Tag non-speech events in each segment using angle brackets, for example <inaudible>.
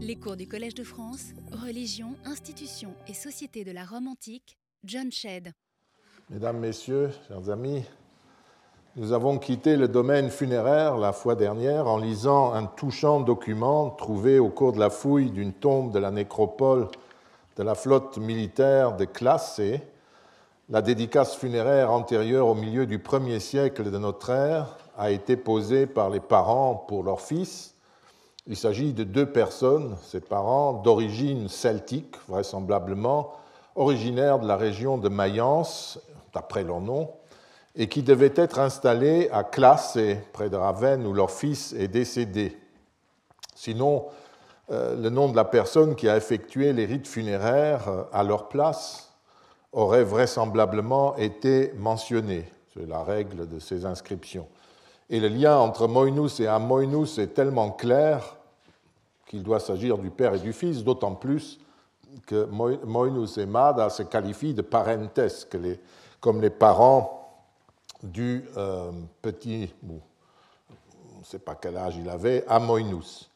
Les cours du Collège de France, Religion, Institutions et Société de la Rome antique, John Shedd. Mesdames, Messieurs, chers amis, nous avons quitté le domaine funéraire la fois dernière en lisant un touchant document trouvé au cours de la fouille d'une tombe de la nécropole de la flotte militaire de Classé, la dédicace funéraire antérieure au milieu du premier siècle de notre ère a été posée par les parents pour leur fils il s'agit de deux personnes, ses parents, d'origine celtique, vraisemblablement, originaires de la région de Mayence, d'après leur nom, et qui devaient être installés à Classe, près de Ravenne, où leur fils est décédé. Sinon, euh, le nom de la personne qui a effectué les rites funéraires euh, à leur place aurait vraisemblablement été mentionné. C'est la règle de ces inscriptions. Et le lien entre Moinus et Amoinus est tellement clair qu'il doit s'agir du père et du fils, d'autant plus que Moinus et Mada se qualifient de parentes, comme les parents du euh, petit, on ne sait pas quel âge il avait, Amoinus.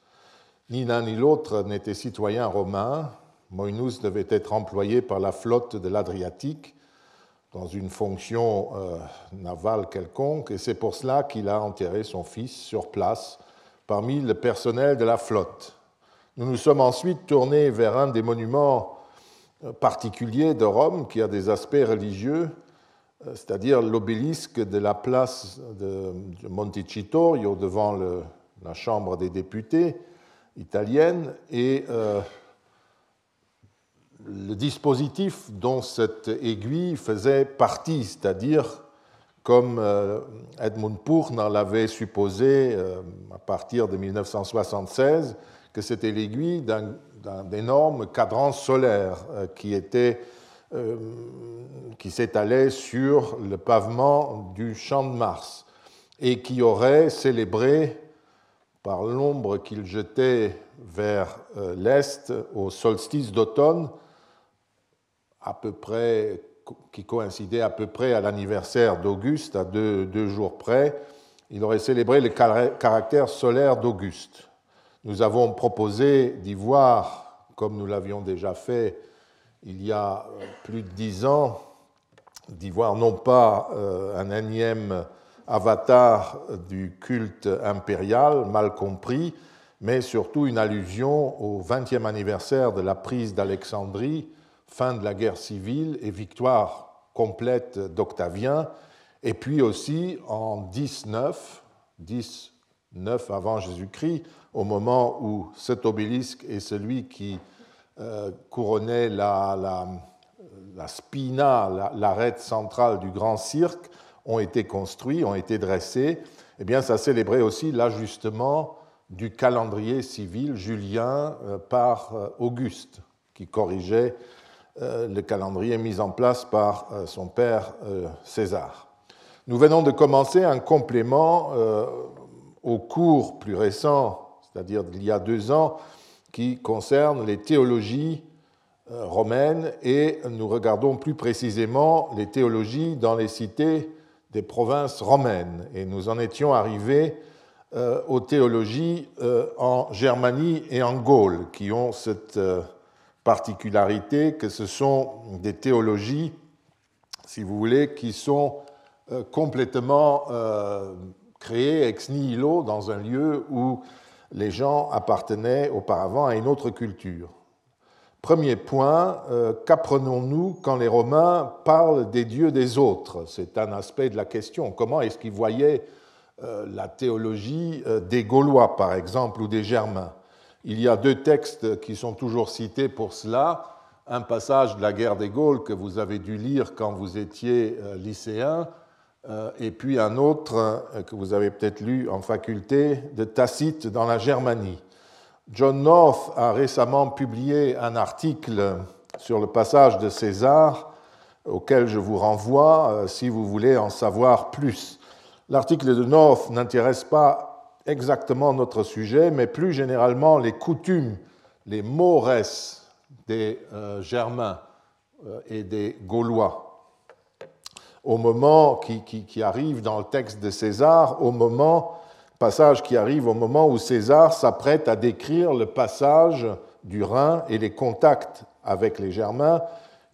Ni l'un ni l'autre n'était citoyen romain. Moinus devait être employé par la flotte de l'Adriatique dans une fonction euh, navale quelconque, et c'est pour cela qu'il a enterré son fils sur place parmi le personnel de la flotte. Nous nous sommes ensuite tournés vers un des monuments euh, particuliers de Rome qui a des aspects religieux, euh, c'est-à-dire l'obélisque de la place de Montecitorio devant la Chambre des députés italienne et euh, le dispositif dont cette aiguille faisait partie, c'est-à-dire comme Edmund Purner l'avait supposé à partir de 1976, que c'était l'aiguille d'un énorme cadran solaire euh, euh, qui s'étalait sur le pavement du champ de Mars et qui aurait célébré, par l'ombre qu'il jetait vers euh, l'est au solstice d'automne, à peu près, qui coïncidait à peu près à l'anniversaire d'Auguste, à deux, deux jours près, il aurait célébré le caractère solaire d'Auguste. Nous avons proposé d'y voir, comme nous l'avions déjà fait il y a euh, plus de dix ans, d'y voir non pas euh, un énième avatar du culte impérial, mal compris, mais surtout une allusion au 20e anniversaire de la prise d'Alexandrie, fin de la guerre civile et victoire complète d'Octavien, et puis aussi en 19, 19 avant Jésus-Christ, au moment où cet obélisque est celui qui euh, couronnait la, la, spina, l'arête centrale du grand cirque, ont été construits, ont été dressés, eh bien, ça célébrait aussi l'ajustement du calendrier civil julien euh, par euh, Auguste, qui corrigeait le calendrier mis en place par son père César. Nous venons de commencer un complément au cours plus récent c'est-à-dire d'il y a deux ans, qui concerne les théologies euh, romaines et nous regardons plus précisément les théologies dans les cités des provinces romaines. Et nous en étions arrivés euh, aux théologies euh, en Germanie et en Gaule, qui ont cette particularité que ce sont des théologies, si vous voulez, qui sont complètement créées ex nihilo dans un lieu où les gens appartenaient auparavant à une autre culture. Premier point, euh, qu'apprenons-nous quand les Romains parlent des dieux des autres? C'est un aspect de la question. Comment est-ce qu'ils voyaient euh, la théologie euh, des Gaulois, par exemple, ou des Germains? Il y a deux textes qui sont toujours cités pour cela. Un passage de la guerre des Gaules que vous avez dû lire quand vous étiez lycéen, et puis un autre euh, que vous avez peut-être lu en faculté de Tacite dans la Germanie. John North a récemment publié un article sur le passage de César auquel je vous renvoie euh, si vous voulez en savoir plus. L'article de North n'intéresse pas exactement notre sujet, mais plus généralement les coutumes, les mores des Germains et des Gaulois au moment qui, arrive dans le texte de César, au moment passage qui arrive au moment où César s'apprête à décrire le passage du Rhin et les contacts avec les Germains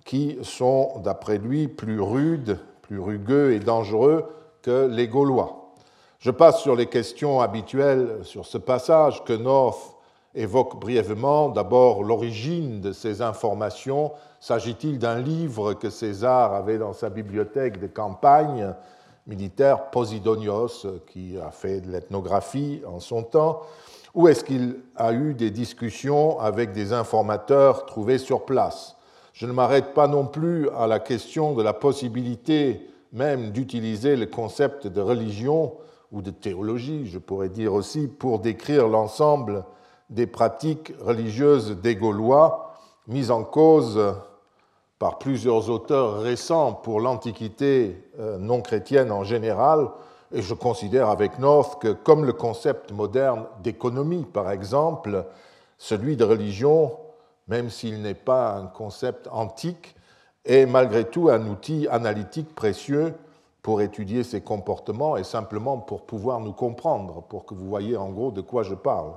qui sont, d'après lui, plus rudes, plus rugueux et dangereux que les Gaulois. Je passe sur les questions habituelles sur ce passage que North évoque brièvement. D'abord, l'origine de ces informations. S'agit-il d'un livre que César avait dans sa bibliothèque de campagne? Militaire, Posidonios, qui a fait de l'ethnographie en son temps Ou est-ce qu'il a eu des discussions avec des informateurs trouvés sur place? Je ne m'arrête pas non plus à la question de la possibilité même d'utiliser le concept de religion ou de théologie, je pourrais dire aussi, pour décrire l'ensemble des pratiques religieuses des Gaulois, mises en cause par plusieurs auteurs récents pour l'Antiquité euh, non chrétienne en général, et je considère avec North que comme le concept moderne d'économie, par exemple, celui de religion, même s'il n'est pas un concept antique, est malgré tout un outil analytique précieux pour étudier ces comportements et simplement pour pouvoir nous comprendre, pour que vous voyez en gros de quoi je parle.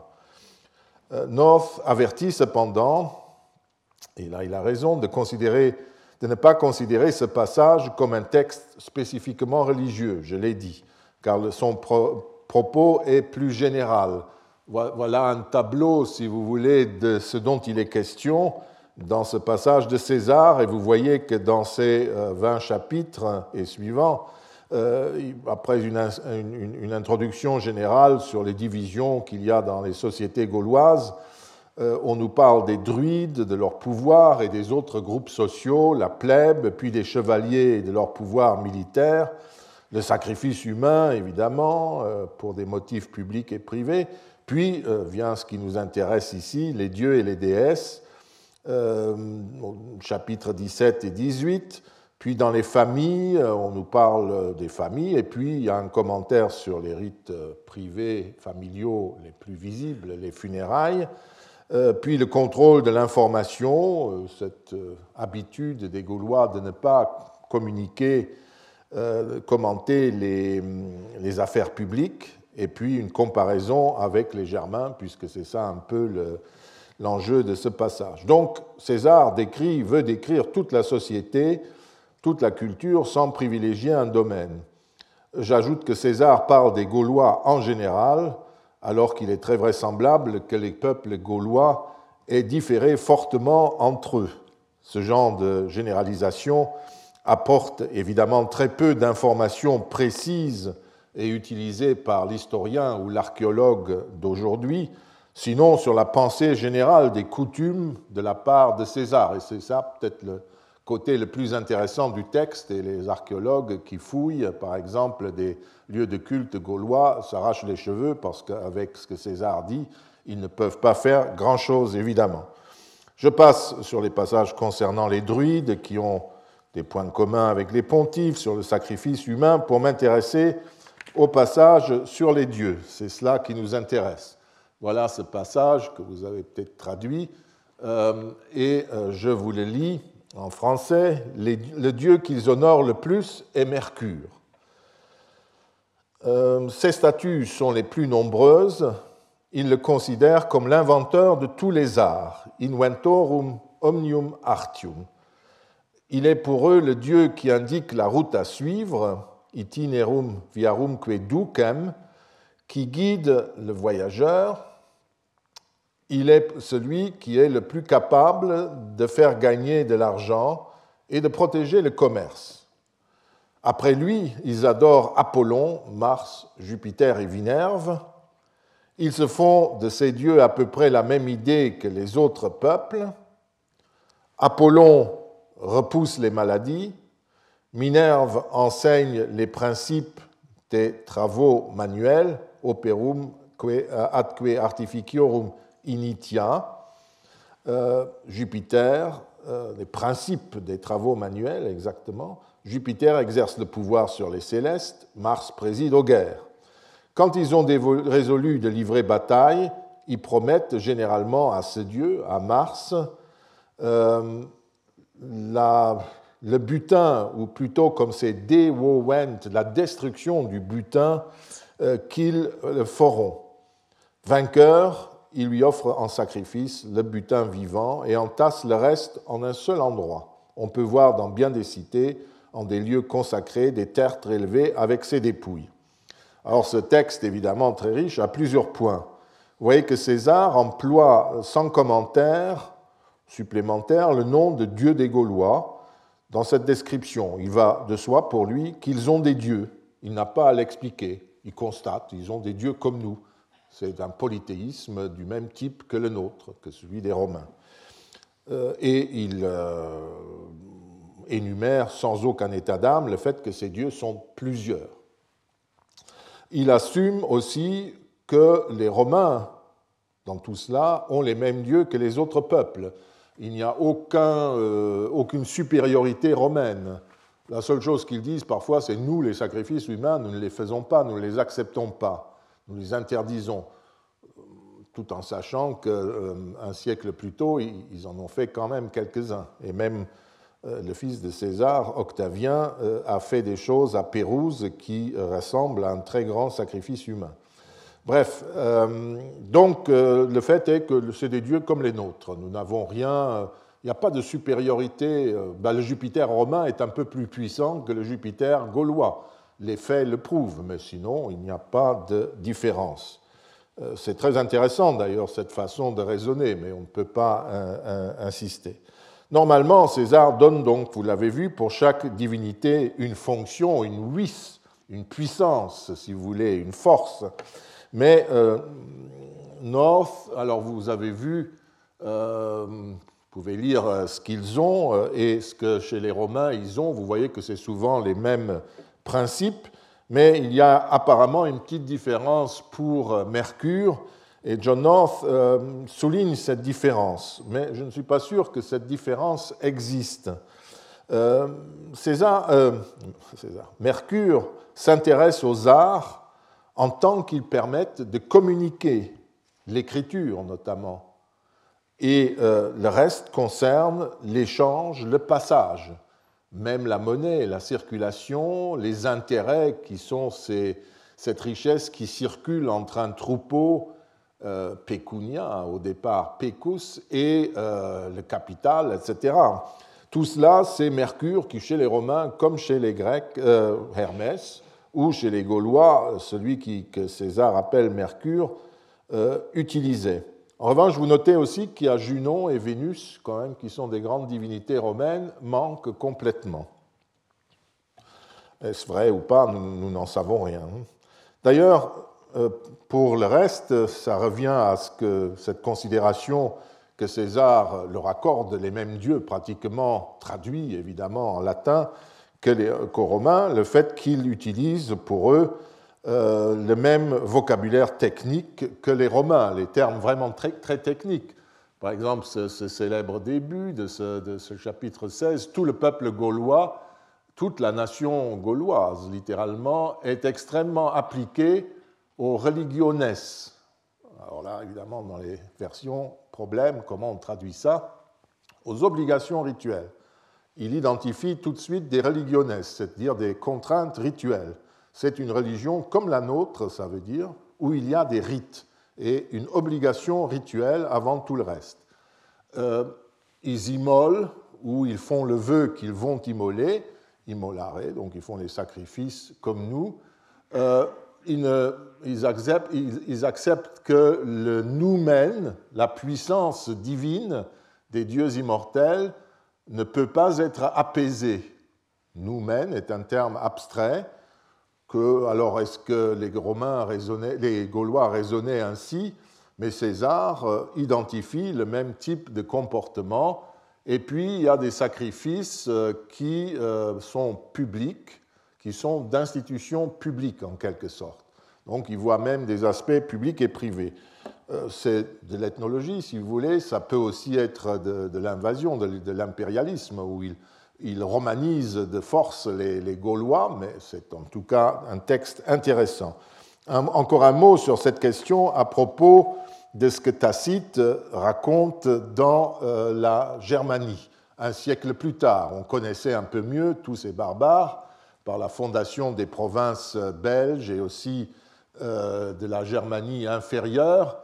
Euh, North avertit cependant, et là il a raison, de, ne pas considérer ce passage comme un texte spécifiquement religieux, je l'ai dit, car son propos est plus général. Voilà un tableau, si vous voulez, de ce dont il est question dans ce passage de César, et vous voyez que dans ces 20 euh, chapitres et suivants, euh, après une, introduction générale sur les divisions qu'il y a dans les sociétés gauloises, euh, on nous parle des druides, de leur pouvoir et des autres groupes sociaux, la plèbe, puis des chevaliers et de leur pouvoir militaire, le sacrifice humain, évidemment, euh, pour des motifs publics et privés, puis vient ce qui nous intéresse ici, les dieux et les déesses, chapitres 17 et 18, puis dans les familles, euh, on nous parle des familles, et puis il y a un commentaire sur les rites euh, privés, familiaux les plus visibles, les funérailles, euh, puis le contrôle de l'information, cette habitude des Gaulois de ne pas communiquer, commenter les, les, affaires publiques, et puis une comparaison avec les Germains, puisque c'est ça un peu l'enjeu de ce passage. Donc César décrit, veut décrire toute la société, toute la culture sans privilégier un domaine. J'ajoute que César parle des Gaulois en général, alors qu'il est très vraisemblable que les peuples gaulois aient différé fortement entre eux. Ce genre de généralisation apporte évidemment très peu d'informations précises et utilisées par l'historien ou l'archéologue d'aujourd'hui, sinon sur la pensée générale des coutumes de la part de César. Et c'est peut-être le, côté le plus intéressant du texte, et les archéologues qui fouillent, par exemple, des lieux de culte gaulois s'arrachent les cheveux parce qu'avec ce que César dit, ils ne peuvent pas faire grand-chose, évidemment. Je passe sur les passages concernant les druides qui ont des points communs avec les pontifes sur le sacrifice humain pour m'intéresser au passage sur les dieux. C'est cela qui nous intéresse. Voilà ce passage que vous avez peut-être traduit euh, et euh, je vous le lis en français, le dieu qu'ils honorent le plus est Mercure. Euh, ses statues sont les plus nombreuses. Ils le considèrent comme l'inventeur de tous les arts, inventorum omnium artium. Il est pour eux le dieu qui indique la route à suivre, itinerum viarumque ducem, qui guide le voyageur, il est celui qui est le plus capable de faire gagner de l'argent et de protéger le commerce. Après lui, ils adorent Apollon, Mars, Jupiter et Minerve. Ils se font de ces dieux à peu près la même idée que les autres peuples. Apollon repousse les maladies, Minerve enseigne les principes des travaux manuels, operum atque artificiorum initia, euh, Jupiter, euh, les principes des travaux manuels exactement, Jupiter exerce le pouvoir sur les célestes, Mars préside aux guerres. Quand ils ont résolu de livrer bataille, ils promettent généralement à ce dieu, à Mars, euh, le butin, ou plutôt comme c'est Dewowent, la destruction du butin qu'ils feront. Vainqueur, il lui offre en sacrifice le butin vivant et entasse le reste en un seul endroit. On peut voir dans bien des cités, en des lieux consacrés, des tertres élevées avec ses dépouilles. Alors ce texte, évidemment très riche, a plusieurs points. Vous voyez que César emploie sans commentaire supplémentaire le nom de Dieu des Gaulois dans cette description. Il va de soi pour lui qu'ils ont des dieux. Il n'a pas à l'expliquer. Il constate, ils ont des dieux comme nous. C'est un polythéisme du même type que le nôtre, que celui des Romains. Euh, et il euh, énumère sans aucun état d'âme le fait que ces dieux sont plusieurs. Il assume aussi que les Romains, dans tout cela, ont les mêmes dieux que les autres peuples. Il n'y a euh, aucune supériorité romaine. La seule chose qu'ils disent parfois, c'est nous, les sacrifices humains, nous ne les faisons pas, nous ne les acceptons pas nous les interdisons, tout en sachant qu'un euh, siècle plus tôt, ils en ont fait quand même quelques-uns. Et même euh, le fils de César, Octavien, euh, a fait des choses à Pérouse qui ressemblent à un très grand sacrifice humain. Bref, donc le fait est que c'est des dieux comme les nôtres. Nous n'avons rien, il n'y a pas de supériorité. Ben, le Jupiter romain est un peu plus puissant que le Jupiter gaulois les faits le prouvent, mais sinon, il n'y a pas de différence. Euh, c'est très intéressant d'ailleurs cette façon de raisonner, mais on ne peut pas euh, euh, insister. Normalement, César donne donc, vous l'avez vu, pour chaque divinité une fonction, une vis, une puissance, si vous voulez, une force. Mais North, alors vous avez vu, vous pouvez lire ce qu'ils ont et ce que chez les Romains ils ont, vous voyez que c'est souvent les mêmes principe, mais il y a apparemment une petite différence pour euh, Mercure, et John North euh, souligne cette différence, mais je ne suis pas sûr que cette différence existe. Euh, Mercure s'intéresse aux arts en tant qu'ils permettent de communiquer, l'écriture notamment, et le reste concerne l'échange, le passage même la monnaie, la circulation, les intérêts qui sont cette richesse qui circule entre un troupeau euh, pécunia, au départ pécus, et euh, le capital, etc. Tout cela, c'est Mercure qui, chez les Romains, comme chez les Grecs, euh, Hermès, ou chez les Gaulois, celui qui, que César appelle Mercure, utilisait. En revanche, vous notez aussi qu'il y a Junon et Vénus, quand même, qui sont des grandes divinités romaines, manquent complètement. Est-ce vrai ou pas Nous n'en savons rien. D'ailleurs, euh, pour le reste, ça revient à ce que cette considération que César leur accorde les mêmes dieux, pratiquement traduits évidemment en latin, qu'aux Romains, le fait qu'ils utilisent pour eux euh, le même vocabulaire technique que les Romains, les termes vraiment très, très techniques. Par exemple, ce, célèbre début de ce, chapitre 16, tout le peuple gaulois, toute la nation gauloise, littéralement, est extrêmement appliquée aux religiones. Alors là, évidemment, dans les versions, problème, comment on traduit ça? Aux obligations rituelles. Il identifie tout de suite des religiones, c'est-à-dire des contraintes rituelles. C'est une religion comme la nôtre, ça veut dire, où il y a des rites et une obligation rituelle avant tout le reste. Euh, ils immolent ou ils font le vœu qu'ils vont immoler, immolare, donc ils font les sacrifices comme nous. Euh, ils, acceptent, ils, acceptent, que le noumen, la puissance divine des dieux immortels, ne peut pas être apaisé. Noumen est un terme abstrait alors est-ce que les Romains raisonnaient, les Gaulois raisonnaient ainsi Mais César euh, identifie le même type de comportement. Et puis il y a des sacrifices euh, qui euh, sont publics, qui sont d'institutions publiques en quelque sorte. Donc il voit même des aspects publics et privés. C'est de l'ethnologie, si vous voulez, ça peut aussi être de, l'invasion, de, de l'impérialisme, où il, il romanise de force les, Gaulois, mais c'est en tout cas un texte intéressant. encore un mot sur cette question à propos de ce que Tacite raconte dans euh, la Germanie. Un siècle plus tard, on connaissait un peu mieux tous ces barbares par la fondation des provinces belges et aussi de la Germanie inférieure.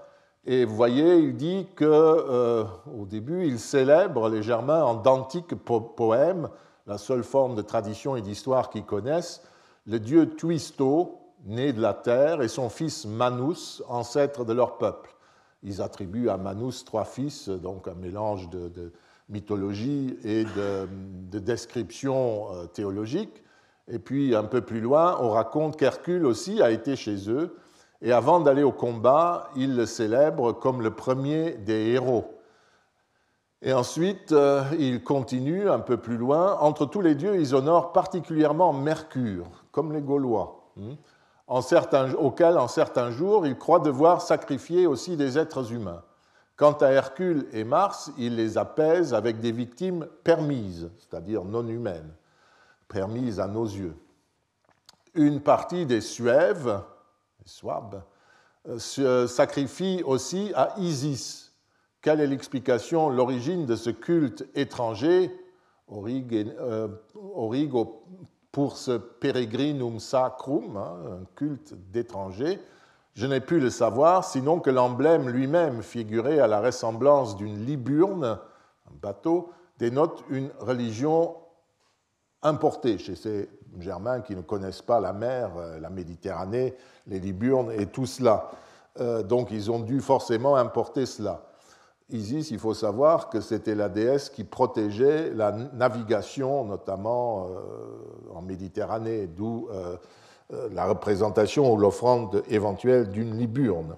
Et vous voyez, il dit que au début, il célèbre les Germains en d'antiques poèmes, la seule forme de tradition et d'histoire qu'ils connaissent, le dieu Twisto, né de la terre, et son fils Manus, ancêtre de leur peuple. Ils attribuent à Manus trois fils, donc un mélange de, mythologie et de, de description euh, théologique. Et puis un peu plus loin, on raconte qu'Hercule aussi a été chez eux, et avant d'aller au combat, il le célèbre comme le premier des héros. Et ensuite, euh, il continue un peu plus loin. Entre tous les dieux, ils honorent particulièrement Mercure, comme les Gaulois, hmm, en certains, auquel en certains jours, ils croient devoir sacrifier aussi des êtres humains. Quant à Hercule et Mars, ils les apaisent avec des victimes permises, c'est-à-dire non humaines, permises à nos yeux. Une partie des Suèves, Swabes, euh, sacrifie aussi à Isis, quelle est l'explication, l'origine de ce culte étranger, euh, origo pour ce peregrinum sacrum, hein, un culte d'étranger Je n'ai pu le savoir, sinon que l'emblème lui-même, figuré à la ressemblance d'une liburne, un bateau, dénote une religion importée chez ces Germains qui ne connaissent pas la mer, euh, la Méditerranée, les Liburnes et tout cela. Euh, donc ils ont dû forcément importer cela. Isis, il faut savoir que c'était la déesse qui protégeait la navigation, notamment euh, en Méditerranée, d'où la représentation ou l'offrande éventuelle d'une liburne.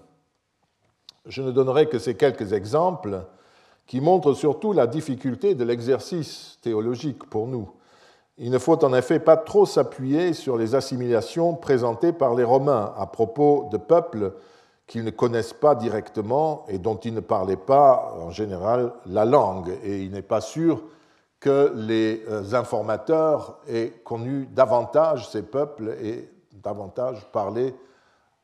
Je ne donnerai que ces quelques exemples qui montrent surtout la difficulté de l'exercice théologique pour nous. Il ne faut en effet pas trop s'appuyer sur les assimilations présentées par les Romains à propos de peuples qu'ils ne connaissent pas directement et dont ils ne parlaient pas en général la langue. Et il n'est pas sûr que les euh, informateurs aient connu davantage ces peuples et davantage parlé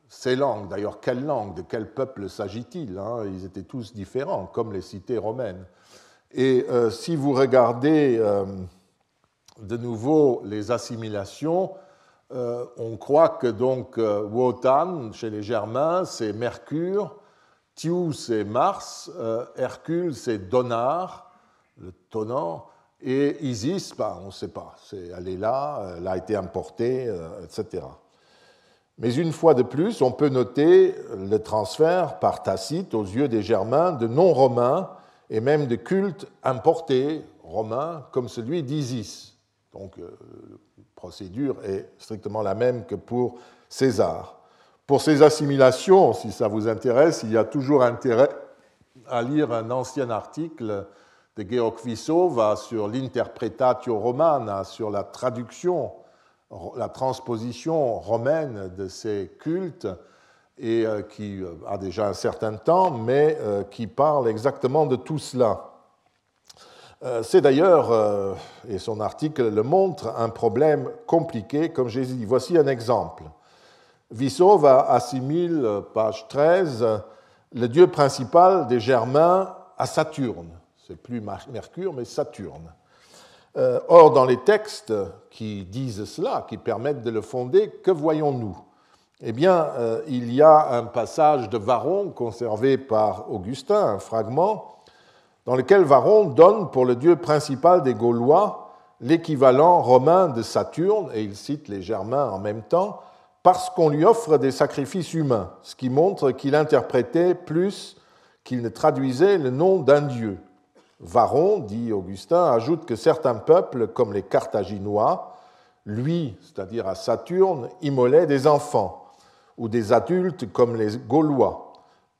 ces langues. D'ailleurs, quelle langue, de quel peuple s'agit-il hein? Ils étaient tous différents, comme les cités romaines. Et euh, si vous regardez euh, de nouveau les assimilations, euh, on croit que donc euh, Wotan, chez les Germains, c'est Mercure, Thiou, c'est Mars, euh, Hercule, c'est Donar, le tonnant, et Isis, bah, on ne sait pas, elle est là, elle a été importée, etc. Mais une fois de plus, on peut noter le transfert par Tacite aux yeux des Germains de non-romains et même de cultes importés romains comme celui d'Isis. Donc procédure est strictement la même que pour César. Pour ces assimilations, si ça vous intéresse, il y a toujours intérêt à lire un ancien article de Georg Vissova sur l'interpretatio romana, sur la traduction, la transposition romaine de ces cultes, et euh, qui euh, a déjà un certain temps, mais euh, qui parle exactement de tout cela. Euh, c'est d'ailleurs, euh, et son article le montre, un problème compliqué, comme j'ai dit. Voici un exemple. Vissova assimile, page 13, le dieu principal des Germains à Saturne. C'est plus Mercure, mais Saturne. Euh, or, dans les textes qui disent cela, qui permettent de le fonder, que voyons-nous? Eh bien, il y a un passage de Varron conservé par Augustin, un fragment, dans lequel Varron donne pour le dieu principal des Gaulois l'équivalent romain de Saturne, et il cite les Germains en même temps, parce qu'on lui offre des sacrifices humains, ce qui montre qu'il interprétait plus qu'il ne traduisait le nom d'un dieu. Varron, dit Augustin, ajoute que certains peuples, comme les Carthaginois, lui, c'est-à-dire à Saturne, immolaient des enfants, ou des adultes comme les Gaulois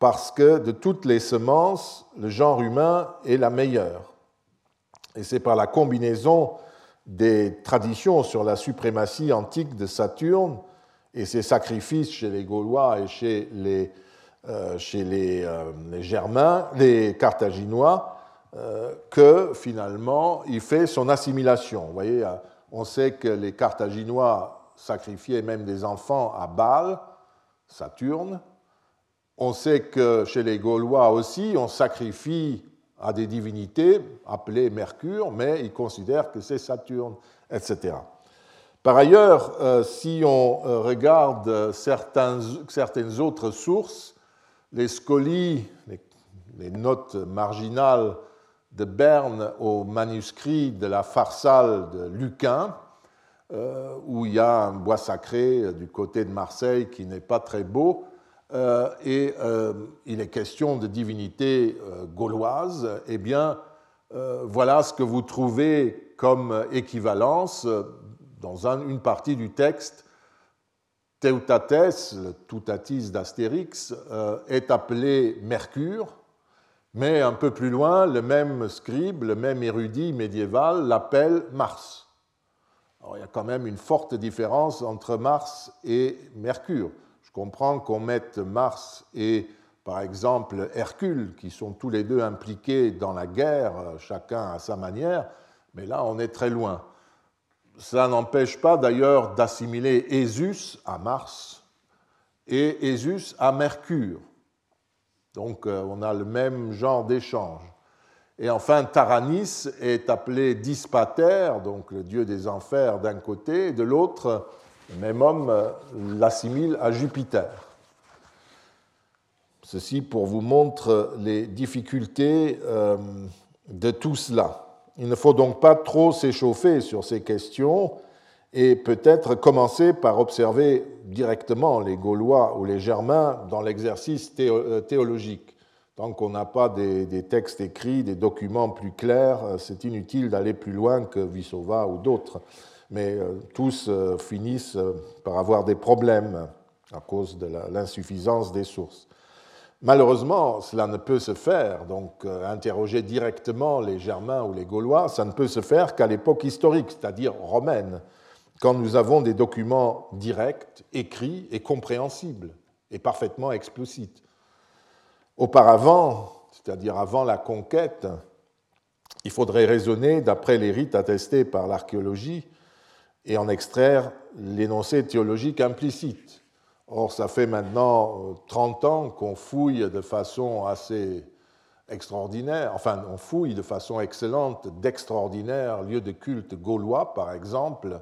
parce que de toutes les semences, le genre humain est la meilleure. Et c'est par la combinaison des traditions sur la suprématie antique de Saturne et ses sacrifices chez les Gaulois et chez les, euh, chez euh, les, Germains, les Carthaginois, euh, que finalement il fait son assimilation. Vous voyez, on sait que les Carthaginois sacrifiaient même des enfants à Baal, Saturne, on sait que chez les Gaulois aussi, on sacrifie à des divinités appelées Mercure, mais ils considèrent que c'est Saturne, etc. Par ailleurs, si on regarde certaines autres sources, les scolies, les notes marginales de Berne au manuscrit de la Pharsale de Lucain, euh, où il y a un bois sacré euh, du côté de Marseille qui n'est pas très beau, euh, et il est question de divinité gauloise, eh bien, voilà ce que vous trouvez comme équivalence dans une partie du texte. Teutates, le Toutatis d'Astérix, est appelé Mercure, mais un peu plus loin, le même scribe, le même érudit médiéval l'appelle Mars. Alors, il y a quand même une forte différence entre Mars et Mercure. Comprends qu'on mette Mars et, par exemple, Hercule, qui sont tous les deux impliqués dans la guerre, chacun à sa manière, mais là, on est très loin. Ça n'empêche pas d'ailleurs d'assimiler Ésus à Mars et Ésus à Mercure. Donc euh, on a le même genre d'échange. Et enfin, Taranis est appelé Dispater, donc le dieu des enfers d'un côté, et de l'autre, même homme euh, l'assimile à Jupiter. Ceci pour vous montrer les difficultés euh, de tout cela. Il ne faut donc pas trop s'échauffer sur ces questions et peut-être commencer par observer directement les Gaulois ou les Germains dans l'exercice euh, théologique. Tant qu'on n'a pas des, textes écrits, des documents plus clairs, c'est inutile d'aller plus loin que Vissova ou d'autres. Mais euh, tous finissent par avoir des problèmes à cause de l'insuffisance des sources. Malheureusement, cela ne peut se faire, donc interroger directement les Germains ou les Gaulois, ça ne peut se faire qu'à l'époque historique, c'est-à-dire romaine quand nous avons des documents directs, écrits et compréhensibles et parfaitement explicites. Auparavant, c'est-à-dire avant la conquête, il faudrait raisonner d'après les rites attestés par l'archéologie et en extraire l'énoncé théologique implicite. Or, ça fait maintenant 30 euh, ans qu'on fouille de façon assez extraordinaire, enfin, on fouille de façon excellente d'extraordinaires lieux de culte gaulois, par exemple,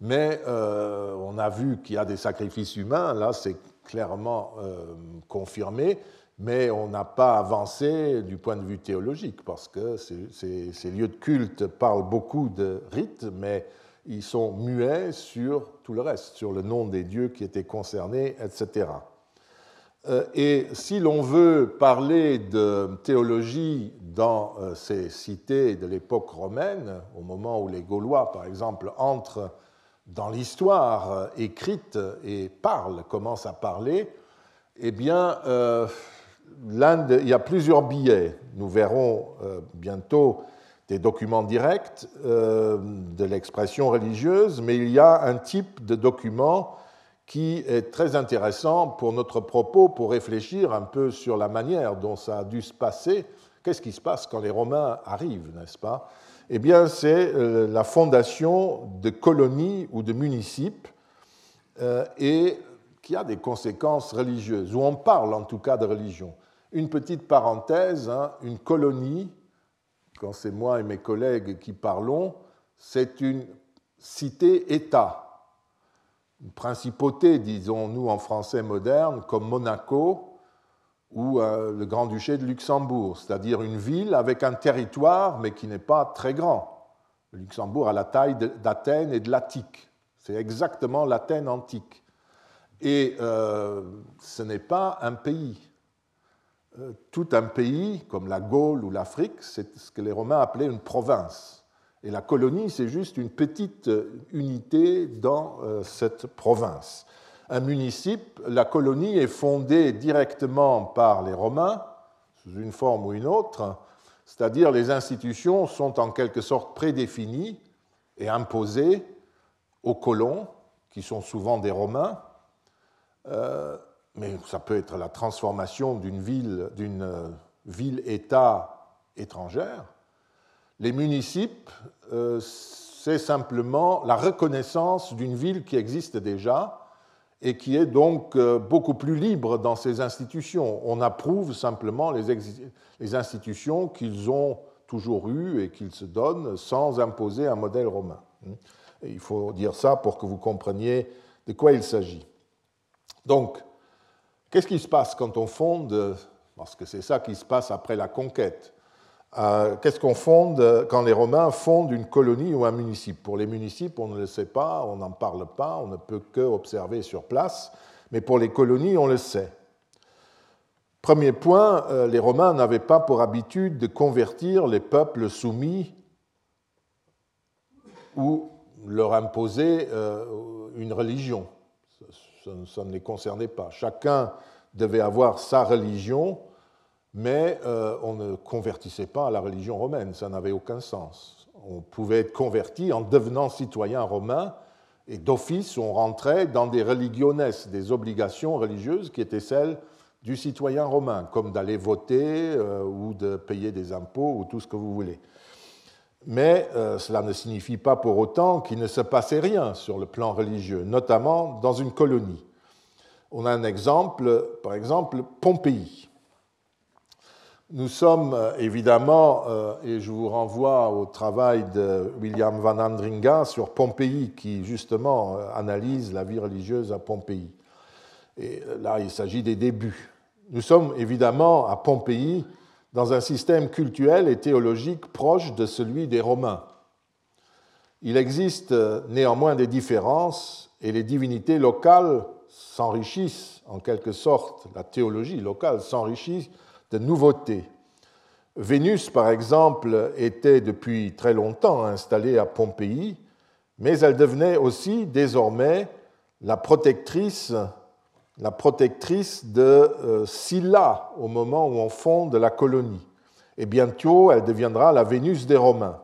mais euh, on a vu qu'il y a des sacrifices humains, là c'est clairement euh, confirmé, mais on n'a pas avancé du point de vue théologique, parce que ces, lieux de culte parlent beaucoup de rites, mais ils sont muets sur tout le reste, sur le nom des dieux qui étaient concernés, etc. Euh, et si l'on veut parler de théologie dans ces cités de l'époque romaine, au moment où les Gaulois, par exemple, entrent dans l'histoire euh, écrite et parle, commence à parler, eh bien, euh, il y a plusieurs billets. Nous verrons euh, bientôt des documents directs de l'expression religieuse, mais il y a un type de document qui est très intéressant pour notre propos, pour réfléchir un peu sur la manière dont ça a dû se passer. Qu'est-ce qui se passe quand les Romains arrivent, n'est-ce pas? Eh bien, c'est euh, la fondation de colonies ou de municipes euh, et qui a des conséquences religieuses, ou on parle en tout cas de religion. Une petite parenthèse, hein, une colonie, quand c'est moi et mes collègues qui parlons, c'est une cité-État, une principauté, disons-nous en français moderne, comme Monaco, ou euh, le Grand-Duché de Luxembourg, c'est-à-dire une ville avec un territoire, mais qui n'est pas très grand. Le Luxembourg a la taille d'Athènes et de l'Attique. C'est exactement l'Athènes antique. Et euh, ce n'est pas un pays. Euh, tout un pays, comme la Gaule ou l'Afrique, c'est ce que les Romains appelaient une province. Et la colonie, c'est juste une petite unité dans cette province un municipe, la colonie est fondée directement par les Romains, sous une forme ou une autre, c'est-à-dire les institutions sont en quelque sorte prédéfinies et imposées aux colons, qui sont souvent des Romains, euh, mais ça peut être la transformation d'une ville, d'une ville-État étrangère. Les municipes, euh, c'est simplement la reconnaissance d'une ville qui existe déjà et qui est donc euh, beaucoup plus libre dans ses institutions. On approuve simplement les, institutions qu'ils ont toujours eues et qu'ils se donnent sans imposer un modèle romain. il faut dire ça pour que vous compreniez de quoi il s'agit. Donc, qu'est-ce qui se passe quand on fonde, parce que c'est ça qui se passe après la conquête, euh, qu'est-ce qu'on fonde quand les Romains fondent une colonie ou un municipe Pour les municipes, on ne le sait pas, on n'en parle pas, on ne peut que observer sur place, mais pour les colonies, on le sait. Premier point, euh, les Romains n'avaient pas pour habitude de convertir les peuples soumis ou leur imposer euh, une religion. Ça, ne les concernait pas. Chacun devait avoir sa religion, mais euh, on ne convertissait pas à la religion romaine. Ça n'avait aucun sens. On pouvait être converti en devenant citoyen romain, et d'office, on rentrait dans des religiones, des obligations religieuses qui étaient celles du citoyen romain, comme d'aller voter euh, ou de payer des impôts ou tout ce que vous voulez. Mais euh, cela ne signifie pas pour autant qu'il ne se passait rien sur le plan religieux, notamment dans une colonie. On a un exemple, par exemple, Pompéi. Nous sommes euh, évidemment, et je vous renvoie au travail de William Van Andringa sur Pompéi, qui justement analyse la vie religieuse à Pompéi. Et là, il s'agit des débuts. Nous sommes évidemment à Pompéi dans un système cultuel et théologique proche de celui des Romains. Il existe néanmoins des différences et les divinités locales s'enrichissent en quelque sorte, la théologie locale s'enrichit de nouveautés. Vénus, par exemple, était depuis très longtemps installée à Pompéi, mais elle devenait aussi désormais la protectrice la protectrice de euh, Scylla au moment où on fonde la colonie. Et bientôt, elle deviendra la Vénus des Romains.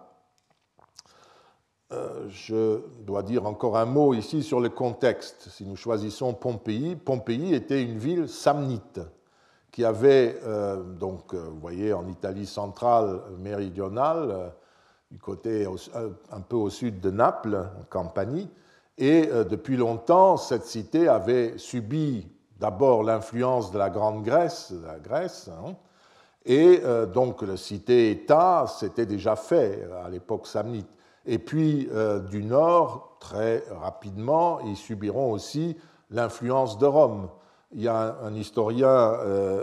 Euh, je dois dire encore un mot ici sur le contexte. Si nous choisissons Pompéi, Pompéi était une ville samnite qui avait, euh, donc, vous voyez, en Italie centrale, méridionale, du côté un peu au sud de Naples, en Campanie, et euh, depuis longtemps, cette cité avait subi d'abord l'influence de la Grande Grèce, la Grèce, hein, et euh, donc le cité-État s'était déjà fait à l'époque samnite. Et puis euh, du nord, très rapidement, ils subiront aussi l'influence de Rome. Il y a un, historien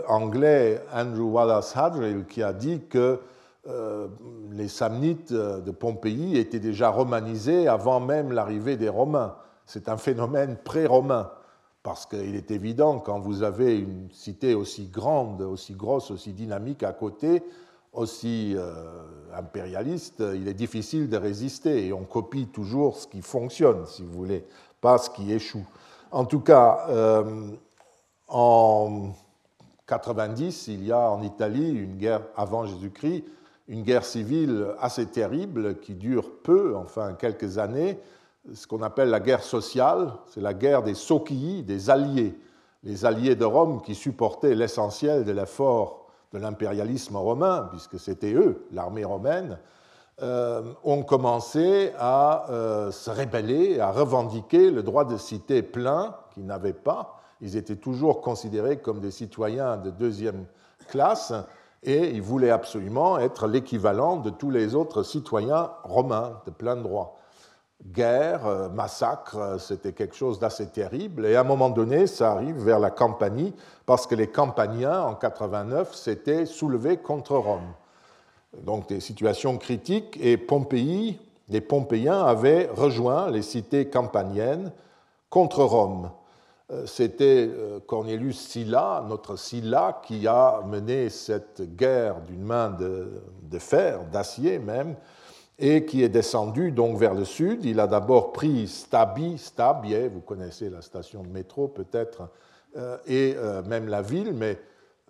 anglais, Andrew Wallace Hadrill, qui a dit que euh, les Samnites de Pompéi étaient déjà romanisés avant même l'arrivée des Romains. C'est un phénomène pré-romain, parce qu'il est évident, quand vous avez une cité aussi grande, aussi grosse, aussi dynamique à côté, aussi euh, impérialiste, il est difficile de résister, et on copie toujours ce qui fonctionne, si vous voulez, pas ce qui échoue. En tout cas, euh, en 90, il y a en Italie une guerre avant Jésus-Christ une guerre civile assez terrible qui dure peu, enfin quelques années, ce qu'on appelle la guerre sociale, c'est la guerre des Socii, des alliés, les alliés de Rome qui supportaient l'essentiel de l'effort de l'impérialisme romain, puisque c'était eux, l'armée romaine, euh, ont commencé à euh, se rebeller, à revendiquer le droit de cité plein qu'ils n'avaient pas. Ils étaient toujours considérés comme des citoyens de deuxième classe et il voulait absolument être l'équivalent de tous les autres citoyens romains de plein droit. Guerre, euh, massacre, euh, c'était quelque chose d'assez terrible, et à un moment donné, ça arrive vers la Campanie, parce que les Campaniens, en 89, s'étaient soulevés contre Rome. Donc des situations critiques, et Pompéi, les Pompéiens avaient rejoint les cités campaniennes contre Rome. Euh, c'était euh, Cornelius Sylla, notre Sylla, qui a mené cette guerre d'une main de, fer, d'acier même, et qui est descendu donc vers le sud. Il a d'abord pris Stabi, Stabie, vous connaissez la station de métro peut-être, euh, et même la ville, mais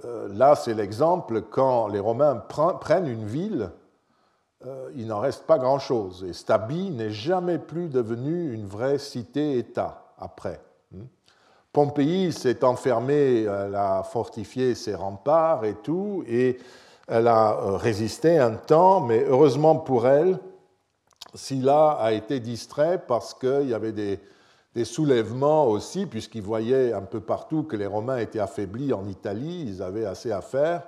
là c'est l'exemple quand les Romains prennent une ville, il n'en reste pas grand-chose. Et Stabi n'est jamais plus devenu une vraie cité-État après. Pompéi s'est enfermée, elle a fortifié ses remparts et tout, et elle a euh, résisté un temps, mais heureusement pour elle, Sylla a été distrait parce qu'il y avait des, soulèvements aussi, puisqu'ils voyaient un peu partout que les Romains étaient affaiblis en Italie, ils avaient assez à faire,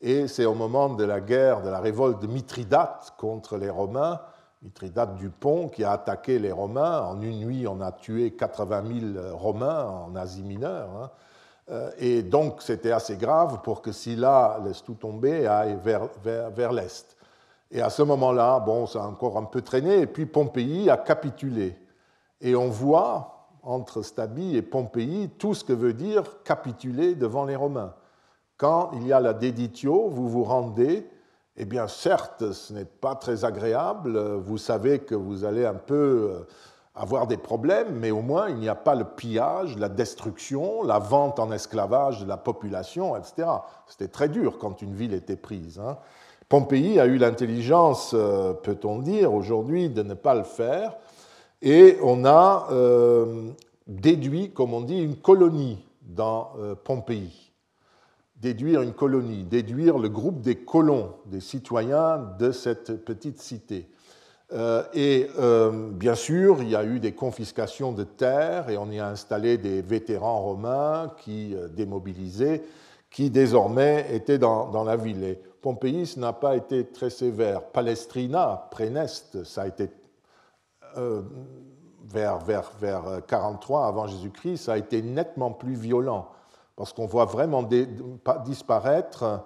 et c'est au moment de la guerre, de la révolte de Mithridate contre les Romains, Mithridate du Pont, qui a attaqué les Romains. En une nuit, on a tué 80 000 Romains en Asie mineure. Hein. Euh, et donc, c'était assez grave pour que Sylla laisse tout tomber et aille vers, vers, l'est. Et à ce moment-là, bon, ça a encore un peu traîné, et puis Pompéi a capitulé. Et on voit entre Stabie et Pompéi tout ce que veut dire capituler devant les Romains. Quand il y a la déditio, vous vous rendez, eh bien certes, ce n'est pas très agréable, vous savez que vous allez un peu euh, avoir des problèmes, mais au moins il n'y a pas le pillage, la destruction, la vente en esclavage de la population, etc. C'était très dur quand une ville était prise. Hein. Pompéi a eu l'intelligence, euh, peut-on dire, aujourd'hui, de ne pas le faire, et on a euh, déduit, comme on dit, une colonie dans Pompéi. Déduire une colonie, déduire le groupe des colons, des citoyens de cette petite cité. Euh, et euh, bien sûr, il y a eu des confiscations de terres et on y a installé des vétérans romains qui, euh, démobilisés, qui désormais étaient dans, la ville. Et Pompéi n'a pas été très sévère. Palestrina, Préneste, ça a été vers, vers, vers 43 avant Jésus-Christ, ça a été nettement plus violent parce qu'on voit vraiment disparaître,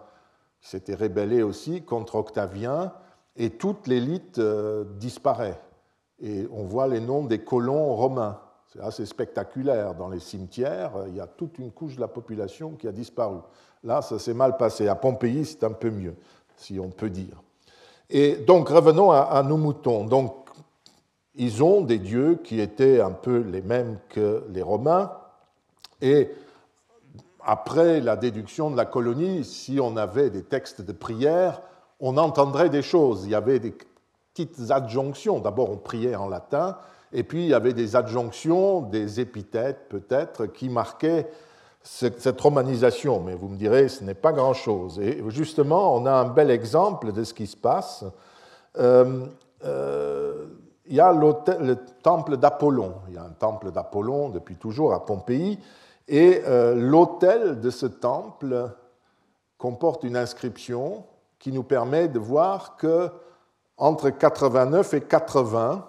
s'était rébellé aussi contre Octavien, et toute l'élite euh, disparaît. Et on voit les noms des colons romains. C'est assez spectaculaire. Dans les cimetières, il y a toute une couche de la population qui a disparu. Là, ça s'est mal passé. À Pompéi, c'est un peu mieux, si on peut dire. Et donc, revenons à, nos moutons. Donc, ils ont des dieux qui étaient un peu les mêmes que les Romains. Et après la déduction de la colonie, si on avait des textes de prière, on entendrait des choses. Il y avait des petites adjonctions. D'abord, on priait en latin, et puis il y avait des adjonctions, des épithètes peut-être, qui marquaient cette romanisation. Mais vous me direz, ce n'est pas grand-chose. Et justement, on a un bel exemple de ce qui se passe. Euh, euh, il y a le temple d'Apollon. Il y a un temple d'Apollon depuis toujours à Pompéi. Et euh, l'autel de ce temple comporte une inscription qui nous permet de voir que entre 89 et 80,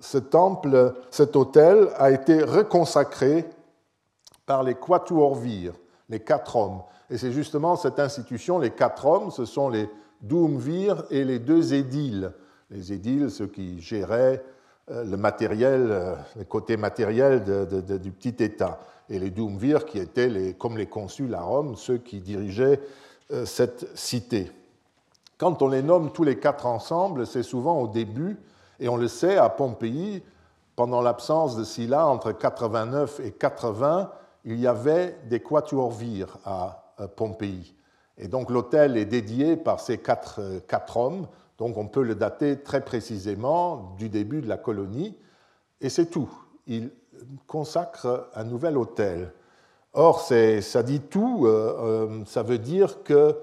ce temple, cet autel a été reconsacré par les quatuorvires, les quatre hommes. Et c'est justement cette institution, les quatre hommes, ce sont les doumvirs et les deux édiles. Les édiles, ceux qui géraient le matériel, euh, le côté matériel du petit État. Et les doumvirs qui étaient, comme les consuls à Rome, ceux qui dirigeaient euh, cette cité. Quand on les nomme tous les quatre ensemble, c'est souvent au début, et on le sait, à Pompéi, pendant l'absence de Sylla, entre 89 et 80, il y avait des quatuorvires à Pompéi. Et donc l'hôtel est dédié par ces euh, quatre, hommes, donc on peut le dater très précisément du début de la colonie, et c'est tout. Il consacre un nouvel hôtel. Or, ça dit tout, euh, euh, ça veut dire que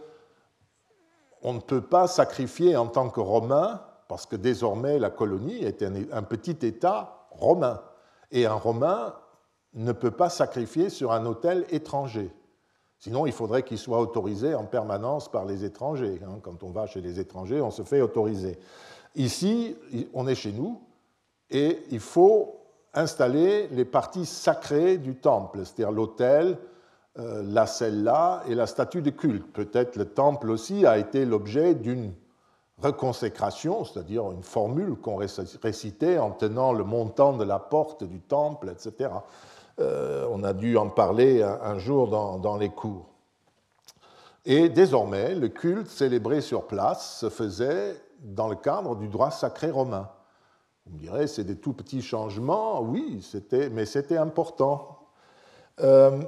on ne peut pas sacrifier en tant que Romain, parce que désormais la colonie est un, petit État romain, et un Romain ne peut pas sacrifier sur un hôtel étranger. Sinon, il faudrait qu'il soit autorisé en permanence par les étrangers. Hein. Quand on va chez les étrangers, on se fait autoriser. Ici, on est chez nous, et il faut installer les parties sacrées du temple, c'est-à-dire l'autel, euh, la celle-là et la statue de culte. Peut-être le temple aussi a été l'objet d'une reconsécration, c'est-à-dire une formule qu'on récitait en tenant le montant de la porte du temple, etc. Euh, on a dû en parler un, jour dans, les cours. Et désormais, le culte célébré sur place se faisait dans le cadre du droit sacré romain. Vous me direz, c'est des tout petits changements, oui, mais c'était important. Euh,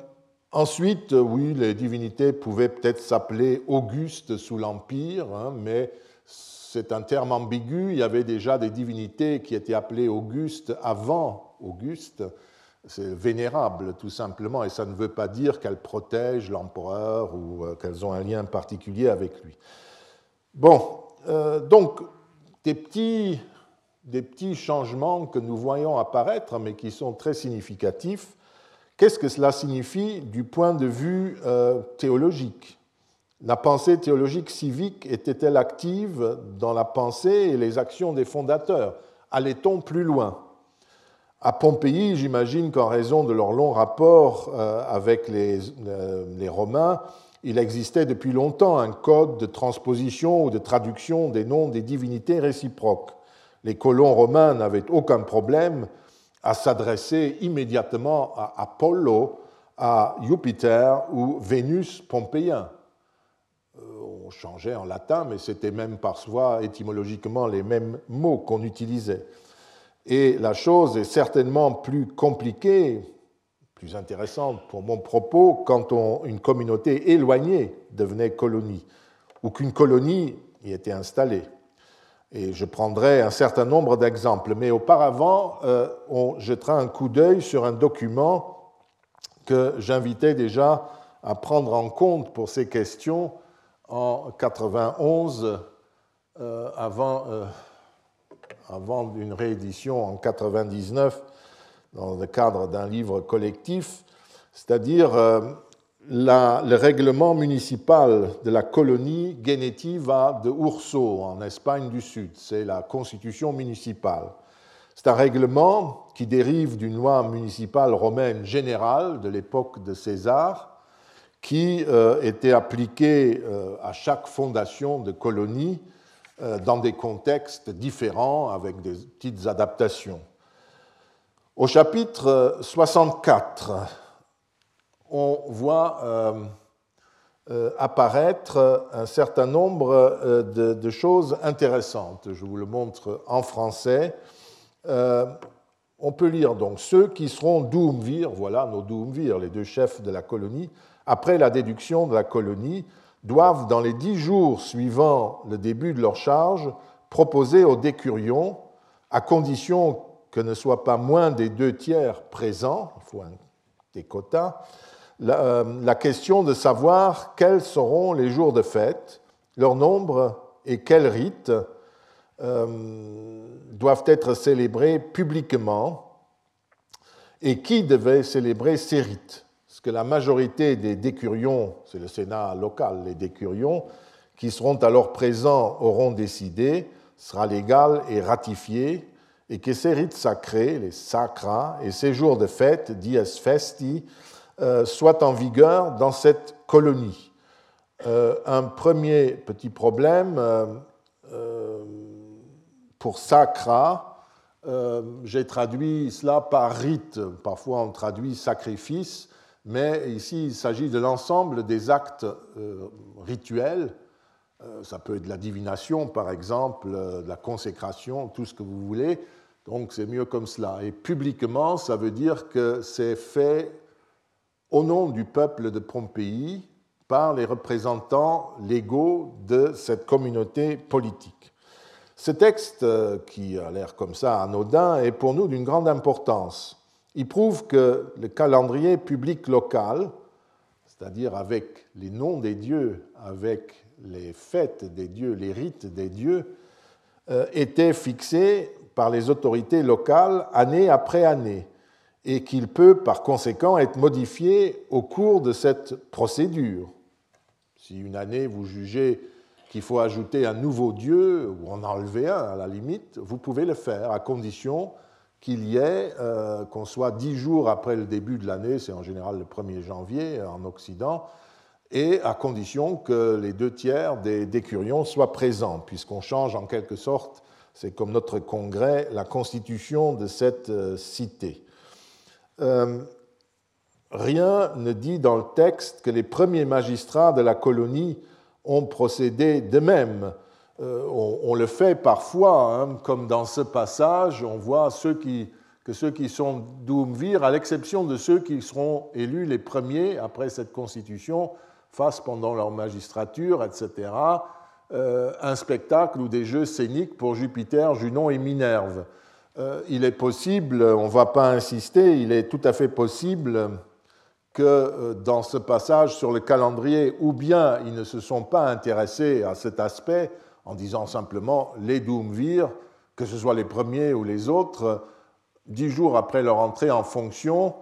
ensuite, oui, les divinités pouvaient peut-être s'appeler Auguste sous l'Empire, hein, mais c'est un terme ambigu. Il y avait déjà des divinités qui étaient appelées Auguste avant Auguste. C'est vénérable, tout simplement, et ça ne veut pas dire qu'elles protègent l'empereur ou euh, qu'elles ont un lien particulier avec lui. Bon, euh, donc, des petits des petits changements que nous voyons apparaître, mais qui sont très significatifs. Qu'est-ce que cela signifie du point de vue euh, théologique? La pensée théologique civique était-elle active dans la pensée et les actions des fondateurs? Allait-on plus loin? À Pompéi, j'imagine qu'en raison de leur long rapport euh, avec les, euh, les Romains, il existait depuis longtemps un code de transposition ou de traduction des noms des divinités réciproques. Les colons romains n'avaient aucun problème à s'adresser immédiatement à Apollo, à Jupiter ou Vénus pompéien. Euh, on changeait en latin, mais c'était même parfois étymologiquement les mêmes mots qu'on utilisait. Et la chose est certainement plus compliquée, plus intéressante pour mon propos, quand une communauté éloignée devenait colonie, ou qu'une colonie y était installée. Et je prendrai un certain nombre d'exemples. Mais auparavant, euh, on jettera un coup d'œil sur un document que j'invitais déjà à prendre en compte pour ces questions en 91, euh, avant, euh, avant une réédition en 99 dans le cadre d'un livre collectif, c'est-à-dire le règlement municipal de la colonie Genetiva de Urso, en Espagne du Sud. C'est la constitution municipale. C'est un règlement qui dérive d'une loi municipale romaine générale de l'époque de César, qui euh, était appliquée euh, à chaque fondation de colonie euh, dans des contextes différents avec des petites adaptations. Au chapitre 64, on voit euh, euh, apparaître un certain nombre euh, de, choses intéressantes. Je vous le montre en français. on peut lire donc ceux qui seront Doumvir, voilà nos Doumvir, les deux chefs de la colonie, après la déduction de la colonie, doivent, dans les dix jours suivant le début de leur charge, proposer aux décurions, à condition que ne soit pas moins des deux tiers présents, il faut un, des quotas, euh, la, question de savoir quels seront les jours de fête, leur nombre et quels rites euh, doivent être célébrés publiquement et qui devait célébrer ces rites. Que la majorité des décurions, c'est le Sénat local, les décurions, qui seront alors présents auront décidé, sera légal et ratifié, et que ces rites sacrés, les sacras, et ces jours de fête, dies festi, euh, soit en vigueur dans cette colonie. Euh, un premier petit problème euh, pour sacra, j'ai traduit cela par rite, parfois on traduit sacrifice, mais ici il s'agit de l'ensemble des actes rituels. Ça peut être de la divination, par exemple, de la consécration, tout ce que vous voulez. Donc c'est mieux comme cela. Et publiquement, ça veut dire que c'est fait au nom du peuple de Pompéi par les représentants légaux de cette communauté politique. Ce texte, euh, qui a l'air comme ça anodin, est pour nous d'une grande importance. Il prouve que le calendrier public local, c'est-à-dire avec les noms des dieux, avec les fêtes des dieux, les rites des dieux, euh, était fixé par les autorités locales année après année et qu'il peut par conséquent être modifié au cours de cette procédure. Si une année vous jugez qu'il faut ajouter un nouveau dieu ou en enlever un à la limite, vous pouvez le faire à condition qu'il y ait, euh, qu'on soit dix jours après le début de l'année, c'est en général le 1er janvier en Occident, et à condition que les deux tiers des décurions soient présents, puisqu'on change en quelque sorte, c'est comme notre congrès, la constitution de cette euh, cité. Euh, rien ne dit dans le texte que les premiers magistrats de la colonie ont procédé de même. Euh, on, le fait parfois, hein, comme dans ce passage, on voit ceux qui, que ceux qui sont d'Oumvir, à l'exception de ceux qui seront élus les premiers après cette constitution, fassent pendant leur magistrature, etc., euh, un spectacle ou des jeux scéniques pour Jupiter, Junon et Minerve. Euh, il est possible, on ne va pas insister, il est tout à fait possible que dans ce passage sur le calendrier, ou bien ils ne se sont pas intéressés à cet aspect en disant simplement les Doumvir, que ce soit les premiers ou les autres, dix jours après leur entrée en fonction,